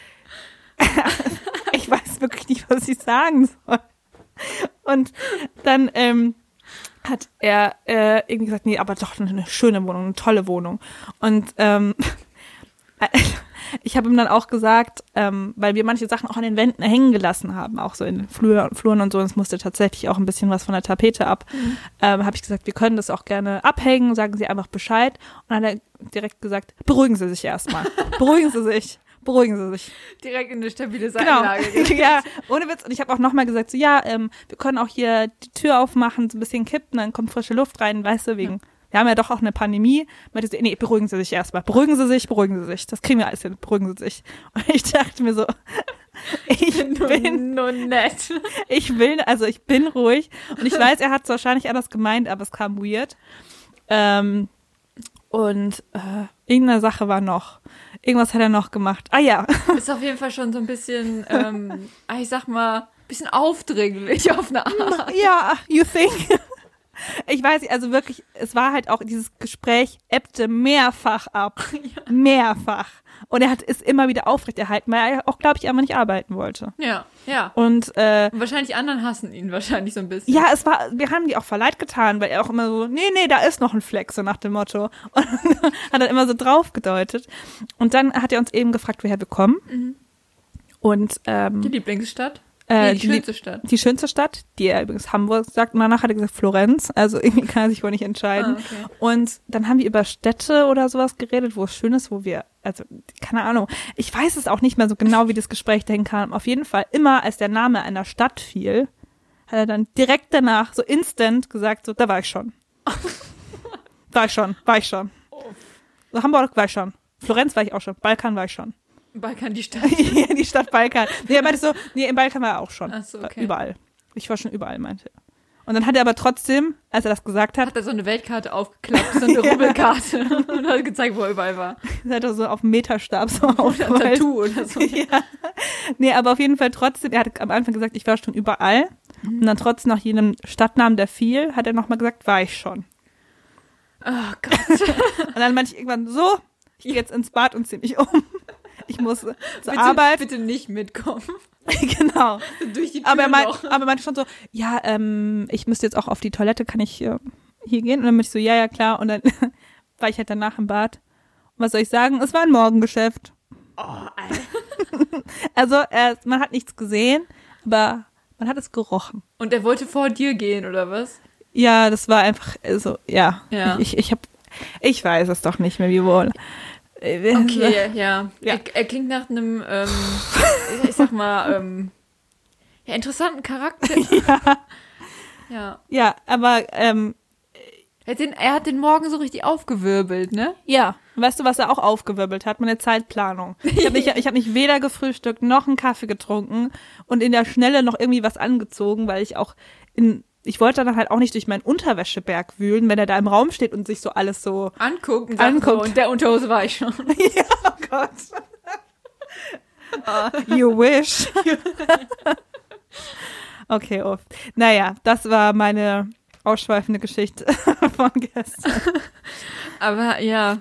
[laughs] ich weiß wirklich nicht, was ich sagen soll. Und dann ähm, hat er äh, irgendwie gesagt, nee, aber doch eine schöne Wohnung, eine tolle Wohnung. Und ähm, [laughs] ich habe ihm dann auch gesagt, ähm, weil wir manche Sachen auch an den Wänden hängen gelassen haben, auch so in den Flur, Fluren und so, und es musste tatsächlich auch ein bisschen was von der Tapete ab, ähm, habe ich gesagt, wir können das auch gerne abhängen, sagen Sie einfach Bescheid. Und dann hat er direkt gesagt, beruhigen Sie sich erstmal, [laughs] beruhigen Sie sich. Beruhigen Sie sich. Direkt in eine stabile Genau. Seitenlage. [laughs] ja, ohne Witz. Und ich habe auch nochmal gesagt, so ja, ähm, wir können auch hier die Tür aufmachen, so ein bisschen kippen, dann kommt frische Luft rein, weißt du, wegen, wir haben ja doch auch eine Pandemie. Meinte sie, nee, beruhigen Sie sich erstmal. Beruhigen Sie sich, beruhigen Sie sich. Das kriegen wir alles hin. Beruhigen Sie sich. Und ich dachte mir so, [laughs] ich bin, Nur nett. ich will, also ich bin ruhig. Und ich [laughs] weiß, er hat es wahrscheinlich anders gemeint, aber es kam weird. Ähm, und äh, irgendeine Sache war noch. Irgendwas hat er noch gemacht. Ah ja. [laughs] Ist auf jeden Fall schon so ein bisschen, ähm, ah, ich sag mal, ein bisschen aufdringlich auf eine Art. Ja, you think? Ich weiß nicht, also wirklich, es war halt auch, dieses Gespräch ebbte mehrfach ab. [laughs] Mehrfach. Und er hat es immer wieder aufrechterhalten, weil er auch, glaube ich, einfach nicht arbeiten wollte. Ja, ja. Und äh, Und wahrscheinlich anderen hassen ihn wahrscheinlich so ein bisschen. ja, es war, wir haben die auch verleid getan, weil er auch immer so, nee, nee, da ist noch ein Fleck, so nach dem Motto. [laughs] Und hat dann immer so drauf gedeutet. Und dann hat er uns eben gefragt, woher wir kommen. Und ähm, Die Lieblingsstadt? Äh, nee, die die schönste Stadt. die schönste Stadt, die er übrigens Hamburg sagt, und danach hat er gesagt Florenz, also [laughs] irgendwie kann er sich wohl nicht entscheiden. Ah, okay. Und dann haben wir über Städte oder sowas geredet, wo es schön ist, wo wir, also keine Ahnung, ich weiß es auch nicht mehr so genau, wie das Gespräch dahin kam. Auf jeden Fall, immer als der Name einer Stadt fiel, hat er dann direkt danach so instant gesagt, so, da war ich schon. [laughs] war ich schon, war ich schon. So, Hamburg war ich schon. Florenz war ich auch schon. Balkan war ich schon. Balkan, die Stadt. [laughs] Ja, die Stadt Balkan. Nee, er meinte so, nee, im Balkan war er auch schon. Ach so, okay. Überall. Ich war schon überall, meinte er. Und dann hat er aber trotzdem, als er das gesagt hat, Hat er so eine Weltkarte aufgeklappt, so eine [laughs] Rubbelkarte [laughs] und hat gezeigt, wo er überall war. hat er so auf dem Meterstab so aufgemalt. Tattoo oder so. Ja. Nee, aber auf jeden Fall trotzdem, er hat am Anfang gesagt, ich war schon überall. Und dann trotzdem nach jedem Stadtnamen, der fiel, hat er nochmal gesagt, war ich schon. Oh Gott. Und dann meinte ich irgendwann so, ich gehe jetzt ins Bad und ziehe mich um. Ich muss zur Bitte, Arbeit. bitte nicht mitkommen. [laughs] genau. Durch die Tür Aber er, noch. aber er meinte schon so, ja, ähm, ich müsste jetzt auch auf die Toilette, kann ich äh, hier gehen? Und dann meinte ich so, ja, ja, klar. Und dann [laughs] war ich halt danach im Bad. Und was soll ich sagen? Es war ein Morgengeschäft. Oh, Alter. [laughs] Also äh, man hat nichts gesehen, aber man hat es gerochen. Und er wollte vor dir gehen, oder was? Ja, das war einfach äh, so, ja. Ja. Ich, ich hab, ich weiß es doch nicht mehr, wie wohl. Okay, [laughs] ja. Ja. Er, er klingt nach einem, ähm, [laughs] ich sag mal, ähm, ja, interessanten Charakter. [laughs] Ja, Ja. ja, aber ähm, Er hat, den, er hat den Morgen so richtig aufgewirbelt, ne? Ja, weißt du, was er auch aufgewirbelt hat? Meine Zeitplanung. Ich habe nicht, ich hab nicht weder gefrühstückt noch einen Kaffee getrunken und in der Schnelle noch irgendwie was angezogen, weil ich auch in, ich wollte dann halt auch nicht durch meinen Unterwäscheberg wühlen, wenn er da im Raum steht und sich so alles so, Anguckt. So, und der Unterhose war ich schon. [laughs] ja, oh Gott. Oh, you wish. okay, oh. Naja, das war meine ausschweifende Geschichte [laughs] von gestern. Aber ja,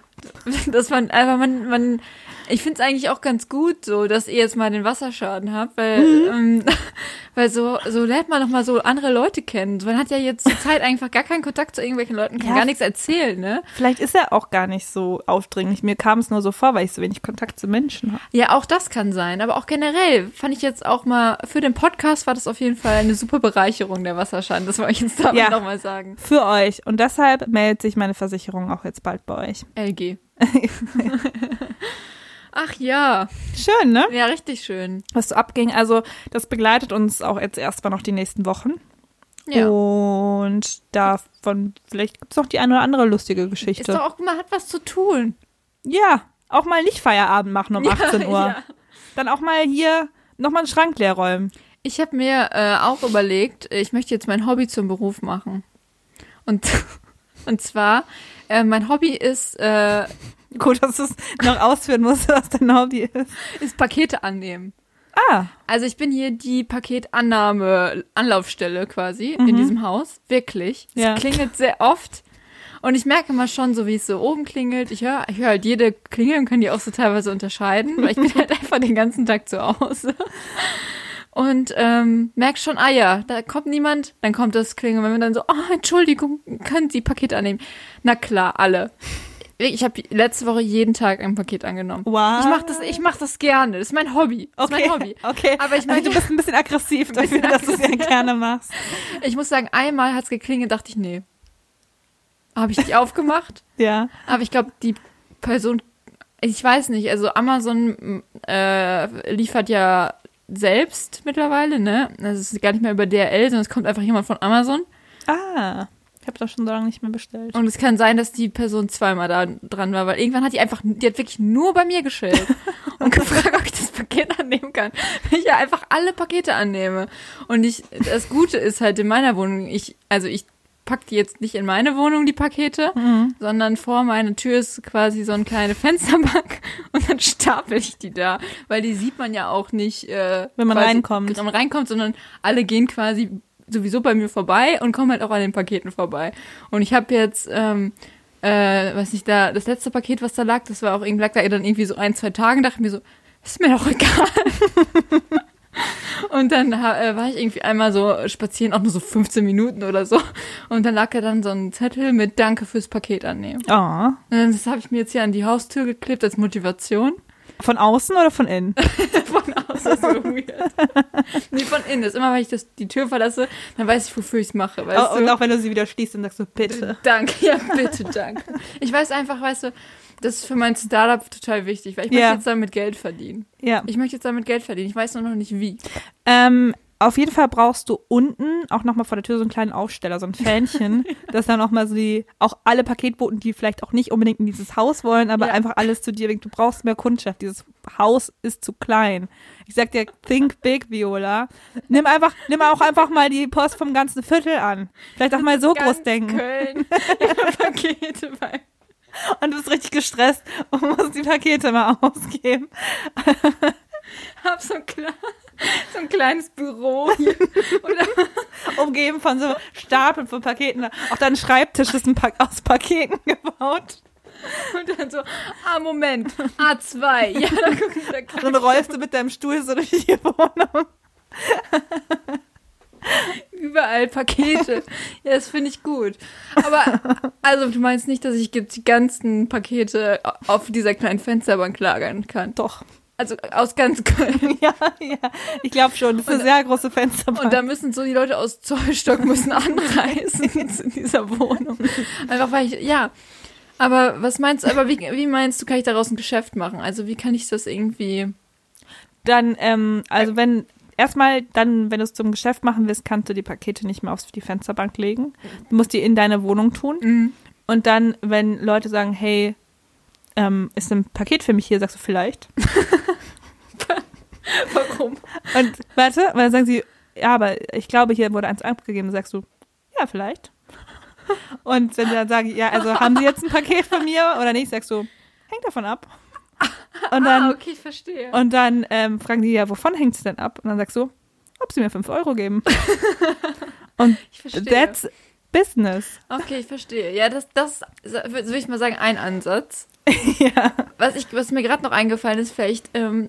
das war einfach, man, man, Ich finde es eigentlich auch ganz gut, so, dass ihr jetzt mal den Wasserschaden habt, weil, Mhm. ähm, [laughs] weil so, so lernt man doch mal so andere Leute kennen. Man hat ja jetzt zur Zeit einfach gar keinen Kontakt zu irgendwelchen Leuten, kann Ja. gar nichts erzählen, ne? Vielleicht ist er auch gar nicht so aufdringlich. Mir kam es nur so vor, weil ich so wenig Kontakt zu Menschen habe. Ja, auch das kann sein. Aber auch generell fand ich jetzt auch mal, für den Podcast war das auf jeden Fall eine super Bereicherung, der Wasserschaden. Das wollte ich jetzt damit Ja. nochmal sagen. Für euch. Und deshalb meldet sich meine Versicherung auch jetzt bald bei euch. LG. [laughs] Ach ja. Schön, ne? Ja, richtig schön. Was so abging. Also, das begleitet uns auch jetzt erstmal noch die nächsten Wochen. Ja. Und davon, vielleicht gibt es noch die eine oder andere lustige Ist Geschichte. doch auch, man hat was zu tun. ja, auch mal nicht Feierabend machen um [laughs] 18 Uhr. Ja. Dann auch mal hier nochmal einen Schrank leer räumen. Ich habe mir äh, auch überlegt, ich möchte jetzt mein Hobby zum Beruf machen. Und, [laughs] und zwar, äh, mein Hobby ist, äh, [laughs] Gut, dass du es noch ausführen musst, [laughs] was dein Hobby ist. ist Pakete annehmen. Ah, Also ich bin hier die Paketannahme Anlaufstelle quasi in diesem Haus. Wirklich. Es Ja. klingelt sehr oft. Und ich merke mal schon, so wie es so oben klingelt. Ich höre ich hör halt jede Klingel und kann die auch so teilweise unterscheiden, weil ich bin [laughs] halt einfach den ganzen Tag zu Hause. Und ähm, merke schon, ah ja, da kommt niemand, dann kommt das Klingeln. Wenn wir dann so, oh, Entschuldigung, können Sie Paket annehmen? Na klar, alle. Ich habe letzte Woche jeden Tag ein Paket angenommen. Wow. Ich mache das, ich mach das gerne. Das ist mein Hobby. Das okay. ist mein Hobby. Okay, Aber ich also möchte- du bist ein bisschen aggressiv [laughs] dafür, bisschen dass du es ja gerne machst. Ich muss sagen, einmal hat's geklingelt, dachte ich, nee. Habe ich die aufgemacht? [laughs] Ja. Aber ich glaube, die Person, ich weiß nicht, also Amazon äh, liefert ja selbst mittlerweile, ne? Also es ist gar nicht mehr über DRL, sondern es kommt einfach jemand von Amazon. Ah, ich habe das schon so lange nicht mehr bestellt. Und es kann sein, dass die Person zweimal da dran war, weil irgendwann hat die einfach, die hat wirklich nur bei mir geschillt [laughs] und gefragt, ob ich das Paket annehmen kann. Weil ich ja einfach alle Pakete annehme. Und ich, das Gute ist halt in meiner Wohnung, ich, also ich pack die jetzt nicht in meine Wohnung, die Pakete, Mhm. sondern vor meiner Tür ist quasi so eine kleine Fensterbank [laughs] und dann stapel ich die da, weil die sieht man ja auch nicht, äh, Wenn man reinkommt. Wenn man reinkommt, sondern alle gehen quasi sowieso bei mir vorbei und kommen halt auch an den Paketen vorbei. Und ich habe jetzt, ähm, äh, weiß nicht, da, das letzte Paket, was da lag, das war auch irgendwie, lag da dann irgendwie so ein, zwei Tagen, dachte ich mir so, ist mir doch [laughs] egal. Und dann äh, war ich irgendwie einmal so spazieren, auch nur so 15 Minuten oder so. Und dann lag da dann so ein Zettel mit Danke fürs Paket annehmen. Oh. Und das habe ich mir jetzt hier an die Haustür geklebt als Motivation. Von außen oder von innen? [laughs] Von außen ist so [laughs] weird. Nee, von innen. Das ist immer, wenn ich das, die Tür verlasse, dann weiß ich, wofür ich es mache. Weißt Oh, und auch wenn du sie wieder schließt, dann sagst du bitte. [laughs] Danke, ja, bitte, danke. Ich weiß einfach, weißt du, das ist für mein Startup total wichtig, weil ich Ja. möchte jetzt damit Geld verdienen. Ja. Ich möchte jetzt damit Geld verdienen. Ich weiß nur noch nicht wie. Ähm, auf jeden Fall brauchst du unten auch nochmal vor der Tür so einen kleinen Aufsteller, so ein Fähnchen, [laughs] dass dann auch mal so die, auch alle Paketboten, die vielleicht auch nicht unbedingt in dieses Haus wollen, aber Ja. einfach alles zu dir, du brauchst mehr Kundschaft. Dieses Haus ist zu klein. Ich sag dir, think big, Viola. Nimm einfach, nimm auch einfach mal die Post vom ganzen Viertel an. Vielleicht auch mal so Ganz groß denken. Köln. [laughs] [laughs] Pakete bei. Und du bist richtig gestresst und musst die Pakete mal ausgeben. Hab so kle [laughs] so ein kleines Büro hier. [laughs] Umgeben von so Stapeln von Paketen. Auch dein Schreibtisch ist ein pa aus Paketen gebaut. und dann so, ah, Moment, A2. Ja, da gucken da kann Dann rollst du mit deinem Stuhl so durch die Wohnung. Überall Pakete. Ja, das finde ich gut. Aber, also du meinst nicht, dass ich jetzt die ganzen Pakete auf dieser kleinen Fensterbank lagern kann? Doch. Also aus ganz Köln. [laughs] Ja, ja. Ich glaube schon. Das ist eine sehr große Fensterbank. Und da müssen so die Leute aus Zollstock müssen [laughs] anreisen [laughs] jetzt in dieser Wohnung. Einfach weil ich, ja. Aber was meinst du, aber wie, wie meinst du, kann ich daraus ein Geschäft machen? Also wie kann ich das irgendwie, dann, ähm, also wenn, erstmal dann, wenn du es zum Geschäft machen willst, kannst du die Pakete nicht mehr auf die Fensterbank legen. Du musst die in deine Wohnung tun. Mhm. Und dann, wenn Leute sagen, hey, ähm, ist ein Paket für mich hier, sagst du vielleicht. [laughs] warum? Und warte, weil dann sagen sie, ja, aber ich glaube, hier wurde eins abgegeben, sagst du, ja, vielleicht. Und wenn sie dann sagen, ja, also haben sie jetzt ein Paket von mir oder nicht, sagst du, hängt davon ab. Und dann, ah, okay, ich verstehe. und dann ähm, fragen die ja, wovon hängt es denn ab? Und dann sagst du, ob sie mir 5 Euro geben. [laughs] Und ich verstehe. that's business. Okay, ich verstehe. Ja, das, das ist, würde ich mal sagen, ein Ansatz. [laughs] ja. Was, ich, was mir gerade noch eingefallen ist, vielleicht, ähm,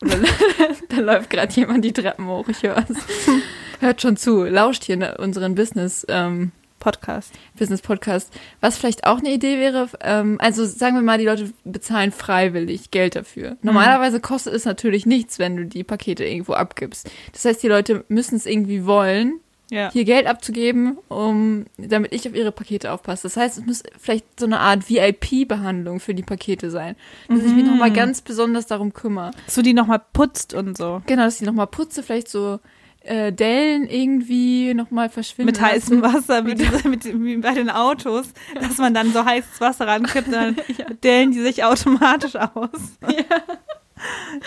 [laughs] da läuft gerade jemand die Treppen hoch, ich höre es. [laughs] Hört schon zu, lauscht hier ne, unseren Business, ähm, Podcast. Business Podcast. Was vielleicht auch eine Idee wäre, ähm, also sagen wir mal, die Leute bezahlen freiwillig Geld dafür. Normalerweise kostet es natürlich nichts, wenn du die Pakete irgendwo abgibst. Das heißt, die Leute müssen es irgendwie wollen, Ja. hier Geld abzugeben, um damit ich auf ihre Pakete aufpasse. Das heißt, es muss vielleicht so eine Art VIP-Behandlung für die Pakete sein, dass ich mich Mhm. nochmal ganz besonders darum kümmere. So die nochmal putzt und so. Genau, dass ich nochmal putze, vielleicht so äh, Dellen irgendwie nochmal verschwinden. Mit heißem. Wasser, wie, diese, mit, wie bei den Autos, dass man dann so heißes Wasser rankippt, dann [laughs] [laughs] dellen die sich automatisch aus. [laughs]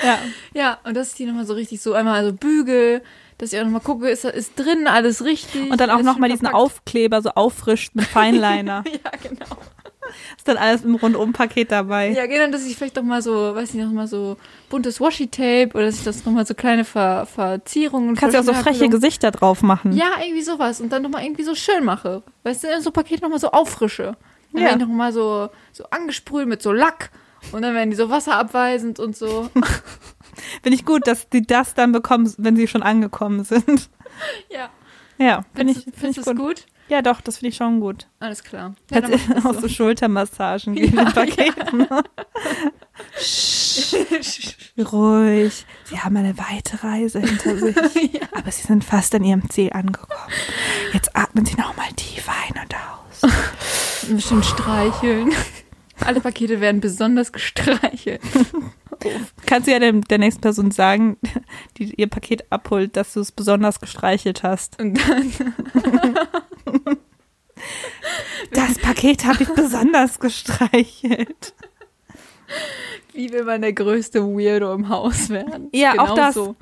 Ja. Ja, und dass ich die nochmal so richtig so einmal so bügel, dass ich auch nochmal gucke, ist, ist drin alles richtig. Und dann auch nochmal diesen. Aufkleber so auffrischt mit [laughs] Feinliner. Ja, genau. Ist dann alles im Rundum-Paket dabei. Ja, genau, dass ich vielleicht doch mal so, weiß nicht, noch mal so buntes Washi-Tape oder dass ich das nochmal so kleine Ver Verzierungen. Kannst ja auch so freche Gesichter drauf machen. Ja, irgendwie sowas. Und dann nochmal irgendwie so schön mache. Weißt du, so Pakete nochmal so auffrische. Dann Ja. die nochmal so, so angesprüht mit so Lack. Und dann werden die so wasserabweisend und so. [laughs] Finde ich gut, dass die das dann bekommen, wenn sie schon angekommen sind. ja. Ja, finde ich, Findest du- find ich gut. gut? Ja, doch, das finde ich schon gut. Alles klar. Ja, auch das so Schultermassagen [laughs] Ja, den Paketen. [laughs] Ruhig. Sie haben eine weite Reise hinter sich. Aber Sie sind fast an Ihrem Ziel angekommen. Jetzt atmen Sie nochmal tief ein und aus. Bestimmt streicheln. Alle Pakete werden besonders gestreichelt. [laughs] Kannst du ja der, der nächsten Person sagen, [laughs] die ihr Paket abholt, dass du es besonders gestreichelt hast. Und dann, [laughs] Das Paket habe ich besonders gestreichelt. wie will man der größte Weirdo im Haus werden? Ja, auch das. So.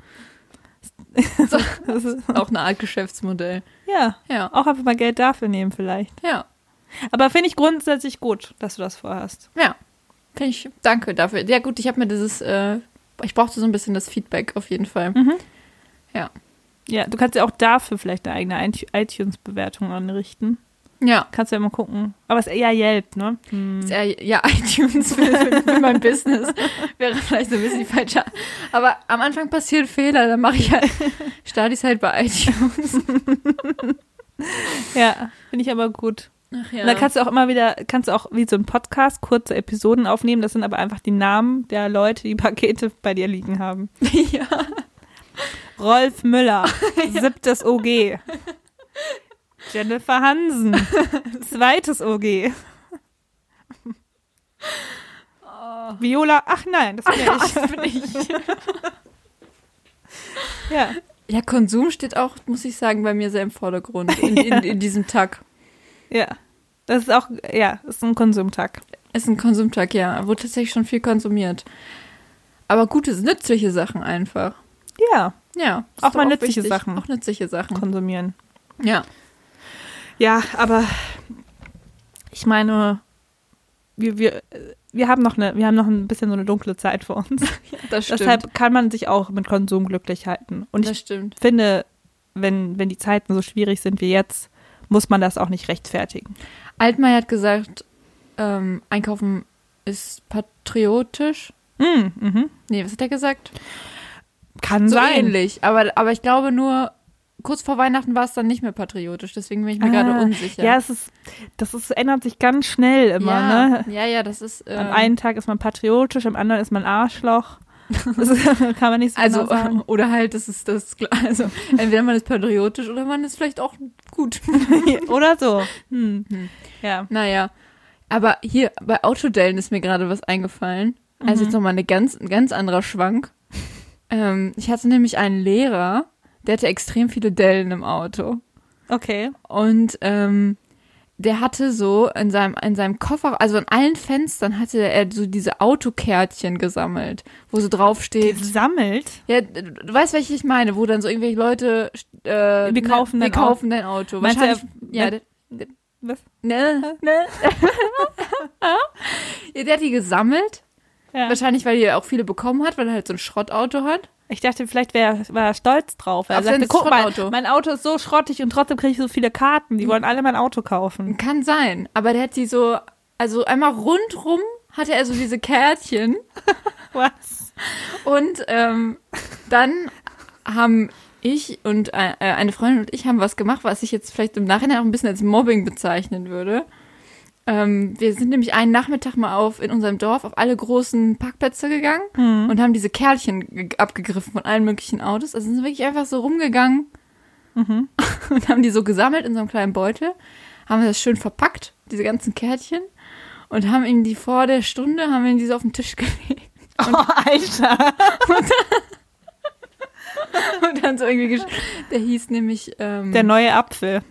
Das ist, Auch eine Art Geschäftsmodell. ja, Ja, auch einfach mal Geld dafür nehmen vielleicht. ja, Aber finde ich grundsätzlich gut, dass du das vorhast. ja. Finde ich, danke dafür. Ja gut, ich habe mir dieses, äh, ich brauchte so ein bisschen das Feedback auf jeden Fall. Mhm. Ja. Ja, du kannst ja auch dafür vielleicht eine eigene iTu- iTunes-Bewertung anrichten. Ja. Kannst du ja mal gucken. Aber es ist eher Yelp, ne? Hm. Ist eher- Ja, [laughs] iTunes für, für, für mein Business wäre vielleicht so ein bisschen falsch. Aber am Anfang passieren Fehler, dann mache ich halt, [laughs] starte ich halt bei iTunes. [laughs] Ja, finde ich aber gut. Ach ja. Und dann kannst du auch immer wieder, kannst du auch wie so ein Podcast kurze Episoden aufnehmen. Das sind aber einfach die Namen der Leute, die Pakete bei dir liegen haben. [laughs] ja. Rolf Müller, [laughs] siebtes OG. Jennifer Hansen, [laughs] zweites OG. Viola, ach nein, das bin ich. Das bin ich. Ja. Ja, Konsum steht auch, muss ich sagen, bei mir sehr im Vordergrund in, in, in diesem Tag. Ja. Das ist auch, ja, das ist ein Konsumtag. Ist ein Konsumtag, ja, wo tatsächlich schon viel konsumiert. Aber gute, nützliche Sachen einfach. Ja, Ja. Auch mal nützliche wichtig. Sachen. Auch nützliche Sachen. konsumieren. Ja. Ja, aber ich meine, wir, wir, wir haben noch eine, wir haben noch ein bisschen so eine dunkle Zeit vor uns. [laughs] Das stimmt. Deshalb kann man sich auch mit Konsum glücklich halten. Und das ich stimmt. finde, wenn, wenn die Zeiten so schwierig sind wie jetzt, muss man das auch nicht rechtfertigen. Altmaier hat gesagt, ähm, Einkaufen ist patriotisch. Mm, mhm. Nee, was hat er gesagt? Kann So sein. ähnlich. Aber, aber ich glaube nur, kurz vor Weihnachten war es dann nicht mehr patriotisch. Deswegen bin ich mir gerade Ah, unsicher. Ja, es ist, das ist, ändert sich ganz schnell immer, ja, ne? ja, ja, das ist. Ähm, Am einen Tag ist man patriotisch, am anderen ist man Arschloch. [laughs] Das [laughs] kann man nicht so Also, genau sagen. oder halt, das ist das, also, entweder man ist patriotisch oder man ist vielleicht auch gut. [laughs] Oder so. Hm. Hm. Ja. Naja. Aber hier, bei Autodellen ist mir gerade was eingefallen. Also Mhm. jetzt nochmal eine ganz, ein ganz anderer Schwank. Ähm, ich hatte nämlich einen Lehrer, der hatte extrem viele Dellen im Auto. Okay. Und ähm, der hatte so in seinem, in seinem Koffer, also an allen Fenstern hatte er so diese Autokärtchen gesammelt, wo so draufsteht. Gesammelt. Ja, du, weißt, welche ich meine, wo dann so irgendwelche Leute äh, Wir kaufen ne, wir dein Auto. kaufen dein Auto. Meinst du, Wahrscheinlich, ja, der, Was? ne, ne. [laughs] ja, der hat die gesammelt. Ja. Wahrscheinlich, weil er auch viele bekommen hat, weil er halt so ein Schrottauto hat. Ich dachte, vielleicht wär, war er stolz drauf. Er Auf sagte, guck mal, Schrottauto." mein Auto ist so schrottig und trotzdem kriege ich so viele Karten. Die wollen alle mein Auto kaufen. Kann sein. Aber der hat die so also einmal rundrum hatte er so diese Kärtchen [laughs] Was? und ähm, dann haben ich und äh, eine Freundin und ich haben was gemacht, was ich jetzt vielleicht im Nachhinein auch ein bisschen als Mobbing bezeichnen würde. Ähm, wir sind nämlich einen Nachmittag mal auf in unserem Dorf auf alle großen Parkplätze gegangen Mhm. und haben diese Kärtchen ge- abgegriffen von allen möglichen Autos. Also sind wirklich einfach so rumgegangen Mhm. [laughs] und haben die so gesammelt in so einem kleinen Beutel, haben das schön verpackt, diese ganzen Kärtchen, und haben ihm die vor der Stunde, haben wir ihm diese auf den Tisch [laughs] gelegt. Oh, Alter. [laughs] Und dann so irgendwie, gesch- der hieß nämlich, ähm, Der neue Apfel.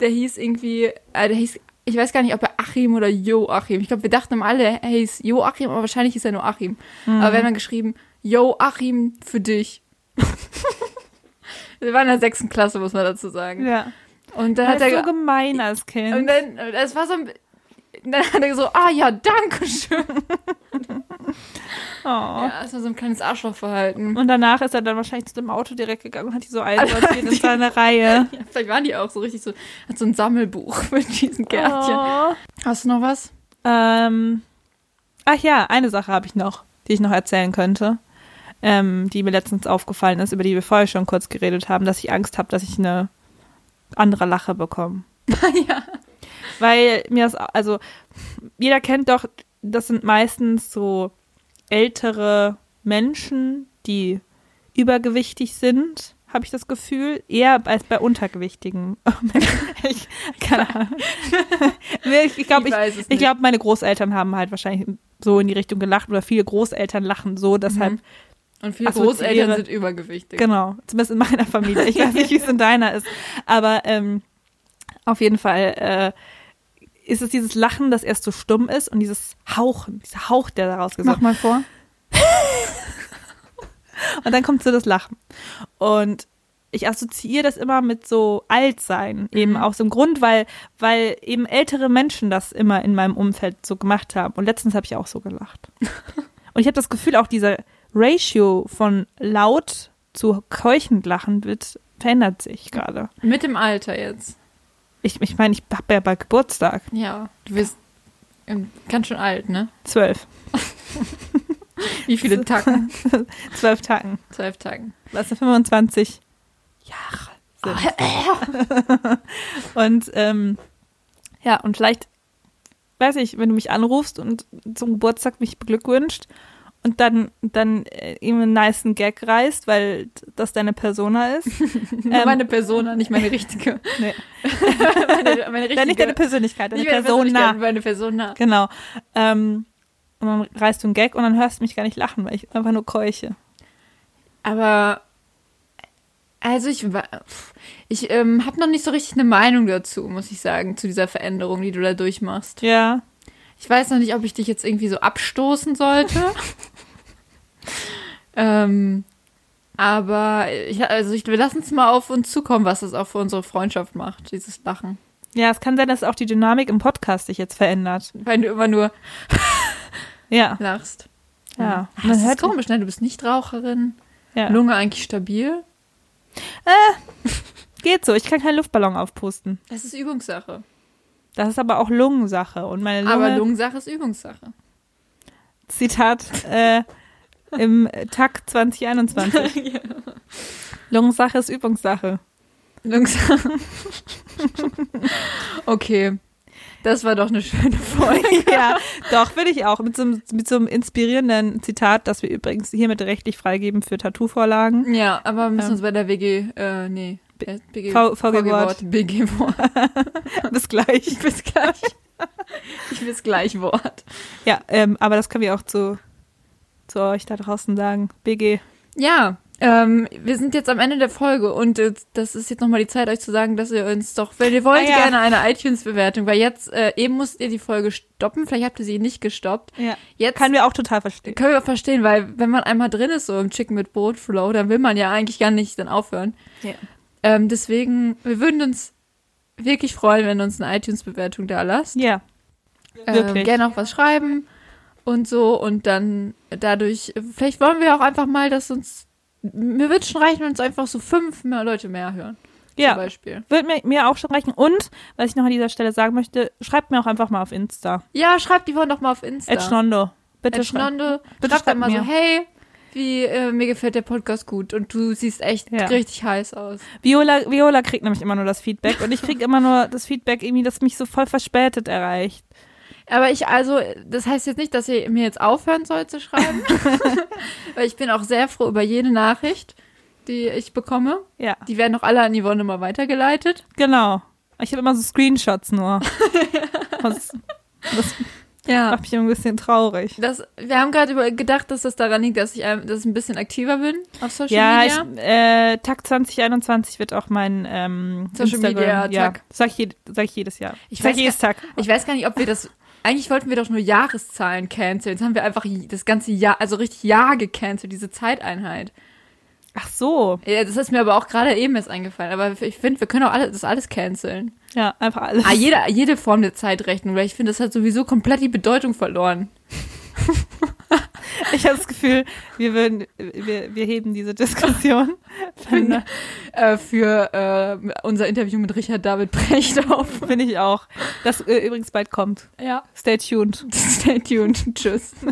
der hieß irgendwie, äh, der hieß, ich weiß gar nicht, ob er Achim oder Joachim. Ich glaube, wir dachten alle, er hieß Joachim, aber wahrscheinlich ist er nur Achim. Aber wir haben dann geschrieben, Joachim für dich. [laughs] wir waren in der sechsten Klasse, muss man dazu sagen. Ja. Und dann Das hat ist er, so gemein als und Kind. dann, es war so ein, dann hat er so, ah ja, danke schön. [laughs] Oh. Ja, das war so ein kleines Arschlochverhalten. Und danach ist er dann wahrscheinlich zu dem Auto direkt gegangen und hat die so einsortiert in seine [laughs] Reihe. Ja, vielleicht waren die auch so richtig so, hat so ein Sammelbuch [laughs] mit diesen Kärtchen. Oh. Hast du noch was? Ähm, ach ja, eine Sache habe ich noch, die ich noch erzählen könnte, ähm, die mir letztens aufgefallen ist, über die wir vorher schon kurz geredet haben, dass ich Angst habe, dass ich eine andere Lache bekomme. ja. Weil mir das, also jeder kennt doch, das sind meistens so ältere Menschen, die übergewichtig sind, habe ich das Gefühl, eher als bei untergewichtigen [laughs] Menschen. ich, keine Ahnung. [laughs] ich ich glaube, ich, ich nicht. glaube, meine Großeltern haben halt wahrscheinlich so in die Richtung gelacht oder viele Großeltern lachen so, deshalb, Mhm. Und viele Großeltern sind übergewichtig. genau, zumindest in meiner Familie. Ich weiß nicht, wie es in [laughs] deiner ist, aber ähm, auf jeden Fall äh, ist es dieses Lachen, das erst so stumm ist und dieses Hauchen, dieser Hauch, der daraus gesagt Mach mal vor. [laughs] Und dann kommt so das Lachen. Und ich assoziiere das immer mit so Altsein, eben Mhm. aus dem Grund, weil, weil eben ältere Menschen das immer in meinem Umfeld so gemacht haben. Und letztens habe ich auch so gelacht. [laughs] Und ich habe das Gefühl, auch dieser Ratio von laut zu keuchend lachen wird, verändert sich gerade. Mit dem Alter jetzt. Ich ich, meine, ich habe ja bald Geburtstag. Ja. Du bist ähm, ganz schön alt, ne? Zwölf. [laughs] Wie viele Tacken? [laughs] Zwölf Tagen. Zwölf Tagen. Was sind 25 Jahre sind. [laughs] Und ähm, ja, und vielleicht, weiß ich, wenn du mich anrufst und zum Geburtstag mich beglückwünscht und dann, dann äh, ihm einen niceen Gag reißt, weil das deine Persona ist. [laughs] Ähm, meine Persona, nicht meine [laughs] richtige. Nee. [laughs] meine, meine richtige. Nicht deine Persönlichkeit, deine nicht meine Persona. Persönlichkeit, meine Persona. Genau. Ähm, und dann reißt du einen Gag und dann hörst du mich gar nicht lachen, weil ich einfach nur keuche. Aber also ich ich ähm, habe noch nicht so richtig eine Meinung dazu, muss ich sagen, zu dieser Veränderung, die du da durchmachst. Ja. Ich weiß noch nicht, ob ich dich jetzt irgendwie so abstoßen sollte. Ähm, aber ich, also ich, wir lassen es mal auf uns zukommen, was das auch für unsere Freundschaft macht, dieses Lachen. Ja, es kann sein, dass auch die Dynamik im Podcast sich jetzt verändert. Weil du immer nur Ja. lachst. Ja. Das Man ist hört- komisch, ne? Du bist nicht Raucherin. Ja. Lunge eigentlich stabil. Geht so, ich kann keinen Luftballon aufpusten. Das ist Übungssache. Das ist aber auch Lungensache. Und meine Lunge, Aber Lungensache ist Übungssache. Zitat, äh, im Takt 2021. [laughs] Lungensache ist Übungssache. Lungensache. okay. Das war doch eine schöne Folge. [laughs] ja, doch, finde ich auch. Mit so, einem, mit so einem inspirierenden Zitat, das wir übrigens hiermit rechtlich freigeben für Tattoo-Vorlagen. Ja, aber wir müssen Ja. uns bei der WG, äh, nee, äh, BG, V- VG-Wort. BG-Wort. [laughs] Bis gleich. bis gleich. Ich bis gleich Wort. Ja, ähm, aber das können wir auch zu, zu euch da draußen sagen. BG. Ja, ähm, wir sind jetzt am Ende der Folge und äh, das ist jetzt nochmal die Zeit, euch zu sagen, dass ihr uns doch, wenn ihr wollt, Ah, ja. gerne eine iTunes-Bewertung, weil jetzt, äh, eben musst ihr die Folge stoppen, vielleicht habt ihr sie nicht gestoppt. Ja. Jetzt Können wir auch total verstehen. können wir auch verstehen, weil wenn man einmal drin ist, so im Chicken mit Brot Flow, dann will man ja eigentlich gar nicht dann aufhören. Ja. Ähm, deswegen, wir würden uns wirklich freuen, wenn ihr uns eine iTunes-Bewertung da lasst. Ja. Ähm, Wirklich. gerne auch was schreiben und so und dann dadurch, vielleicht wollen wir auch einfach mal, dass uns, mir wird schon reichen, wenn uns einfach so fünf mehr Leute mehr hören. Ja. zum Beispiel. Wird mir, mir auch schon reichen. Und, was ich noch an dieser Stelle sagen möchte, schreibt mir auch einfach mal auf Insta. Ja, schreibt die Woche doch mal auf Insta. Ed Schnondo. Bitte Ed. Schnondo. Bitte Schreibt schreibt mal so, hey, wie, äh, mir gefällt der Podcast gut und du siehst echt Ja. richtig heiß aus. Viola, Viola kriegt nämlich immer nur das Feedback und ich krieg immer nur das Feedback irgendwie, das mich so voll verspätet erreicht. Aber ich, also, das heißt jetzt nicht, dass ihr mir jetzt aufhören sollt zu schreiben. [laughs] Weil ich bin auch sehr froh über jede Nachricht, die ich bekomme. Ja, Die werden auch alle an Yvonne immer weitergeleitet. genau. Ich habe immer so Screenshots nur. [laughs] Das, das Ja. macht mich immer ein bisschen traurig. Das, wir haben gerade gedacht, dass das daran liegt, dass ich, dass ich ein bisschen aktiver bin auf Social Ja, Media. äh, Tag 2021 wird auch mein ähm, Social Instagram. Media ja, Tag. Sag ich, sag ich jedes Jahr. Ich sag jedes Tag. Ich weiß gar nicht, ob wir das. Eigentlich wollten wir doch nur Jahreszahlen canceln. Jetzt haben wir einfach das ganze Jahr, also richtig Jahr gecancelt, diese Zeiteinheit. Ach so. Ja, das ist mir aber auch gerade eben erst eingefallen. Aber ich finde, wir können auch alles, das alles canceln. Ja, einfach alles. Ah, jede, jede Form der Zeitrechnung, weil ich finde, das hat sowieso komplett die Bedeutung verloren. [laughs] [laughs] Ich habe das Gefühl, wir würden, wir, wir heben diese Diskussion. Finde Äh, für äh, unser Interview mit Richard David Brecht auf. find ich auch. Das äh, übrigens bald kommt. Ja. Stay tuned. [laughs] Stay tuned. Tschüss. [laughs]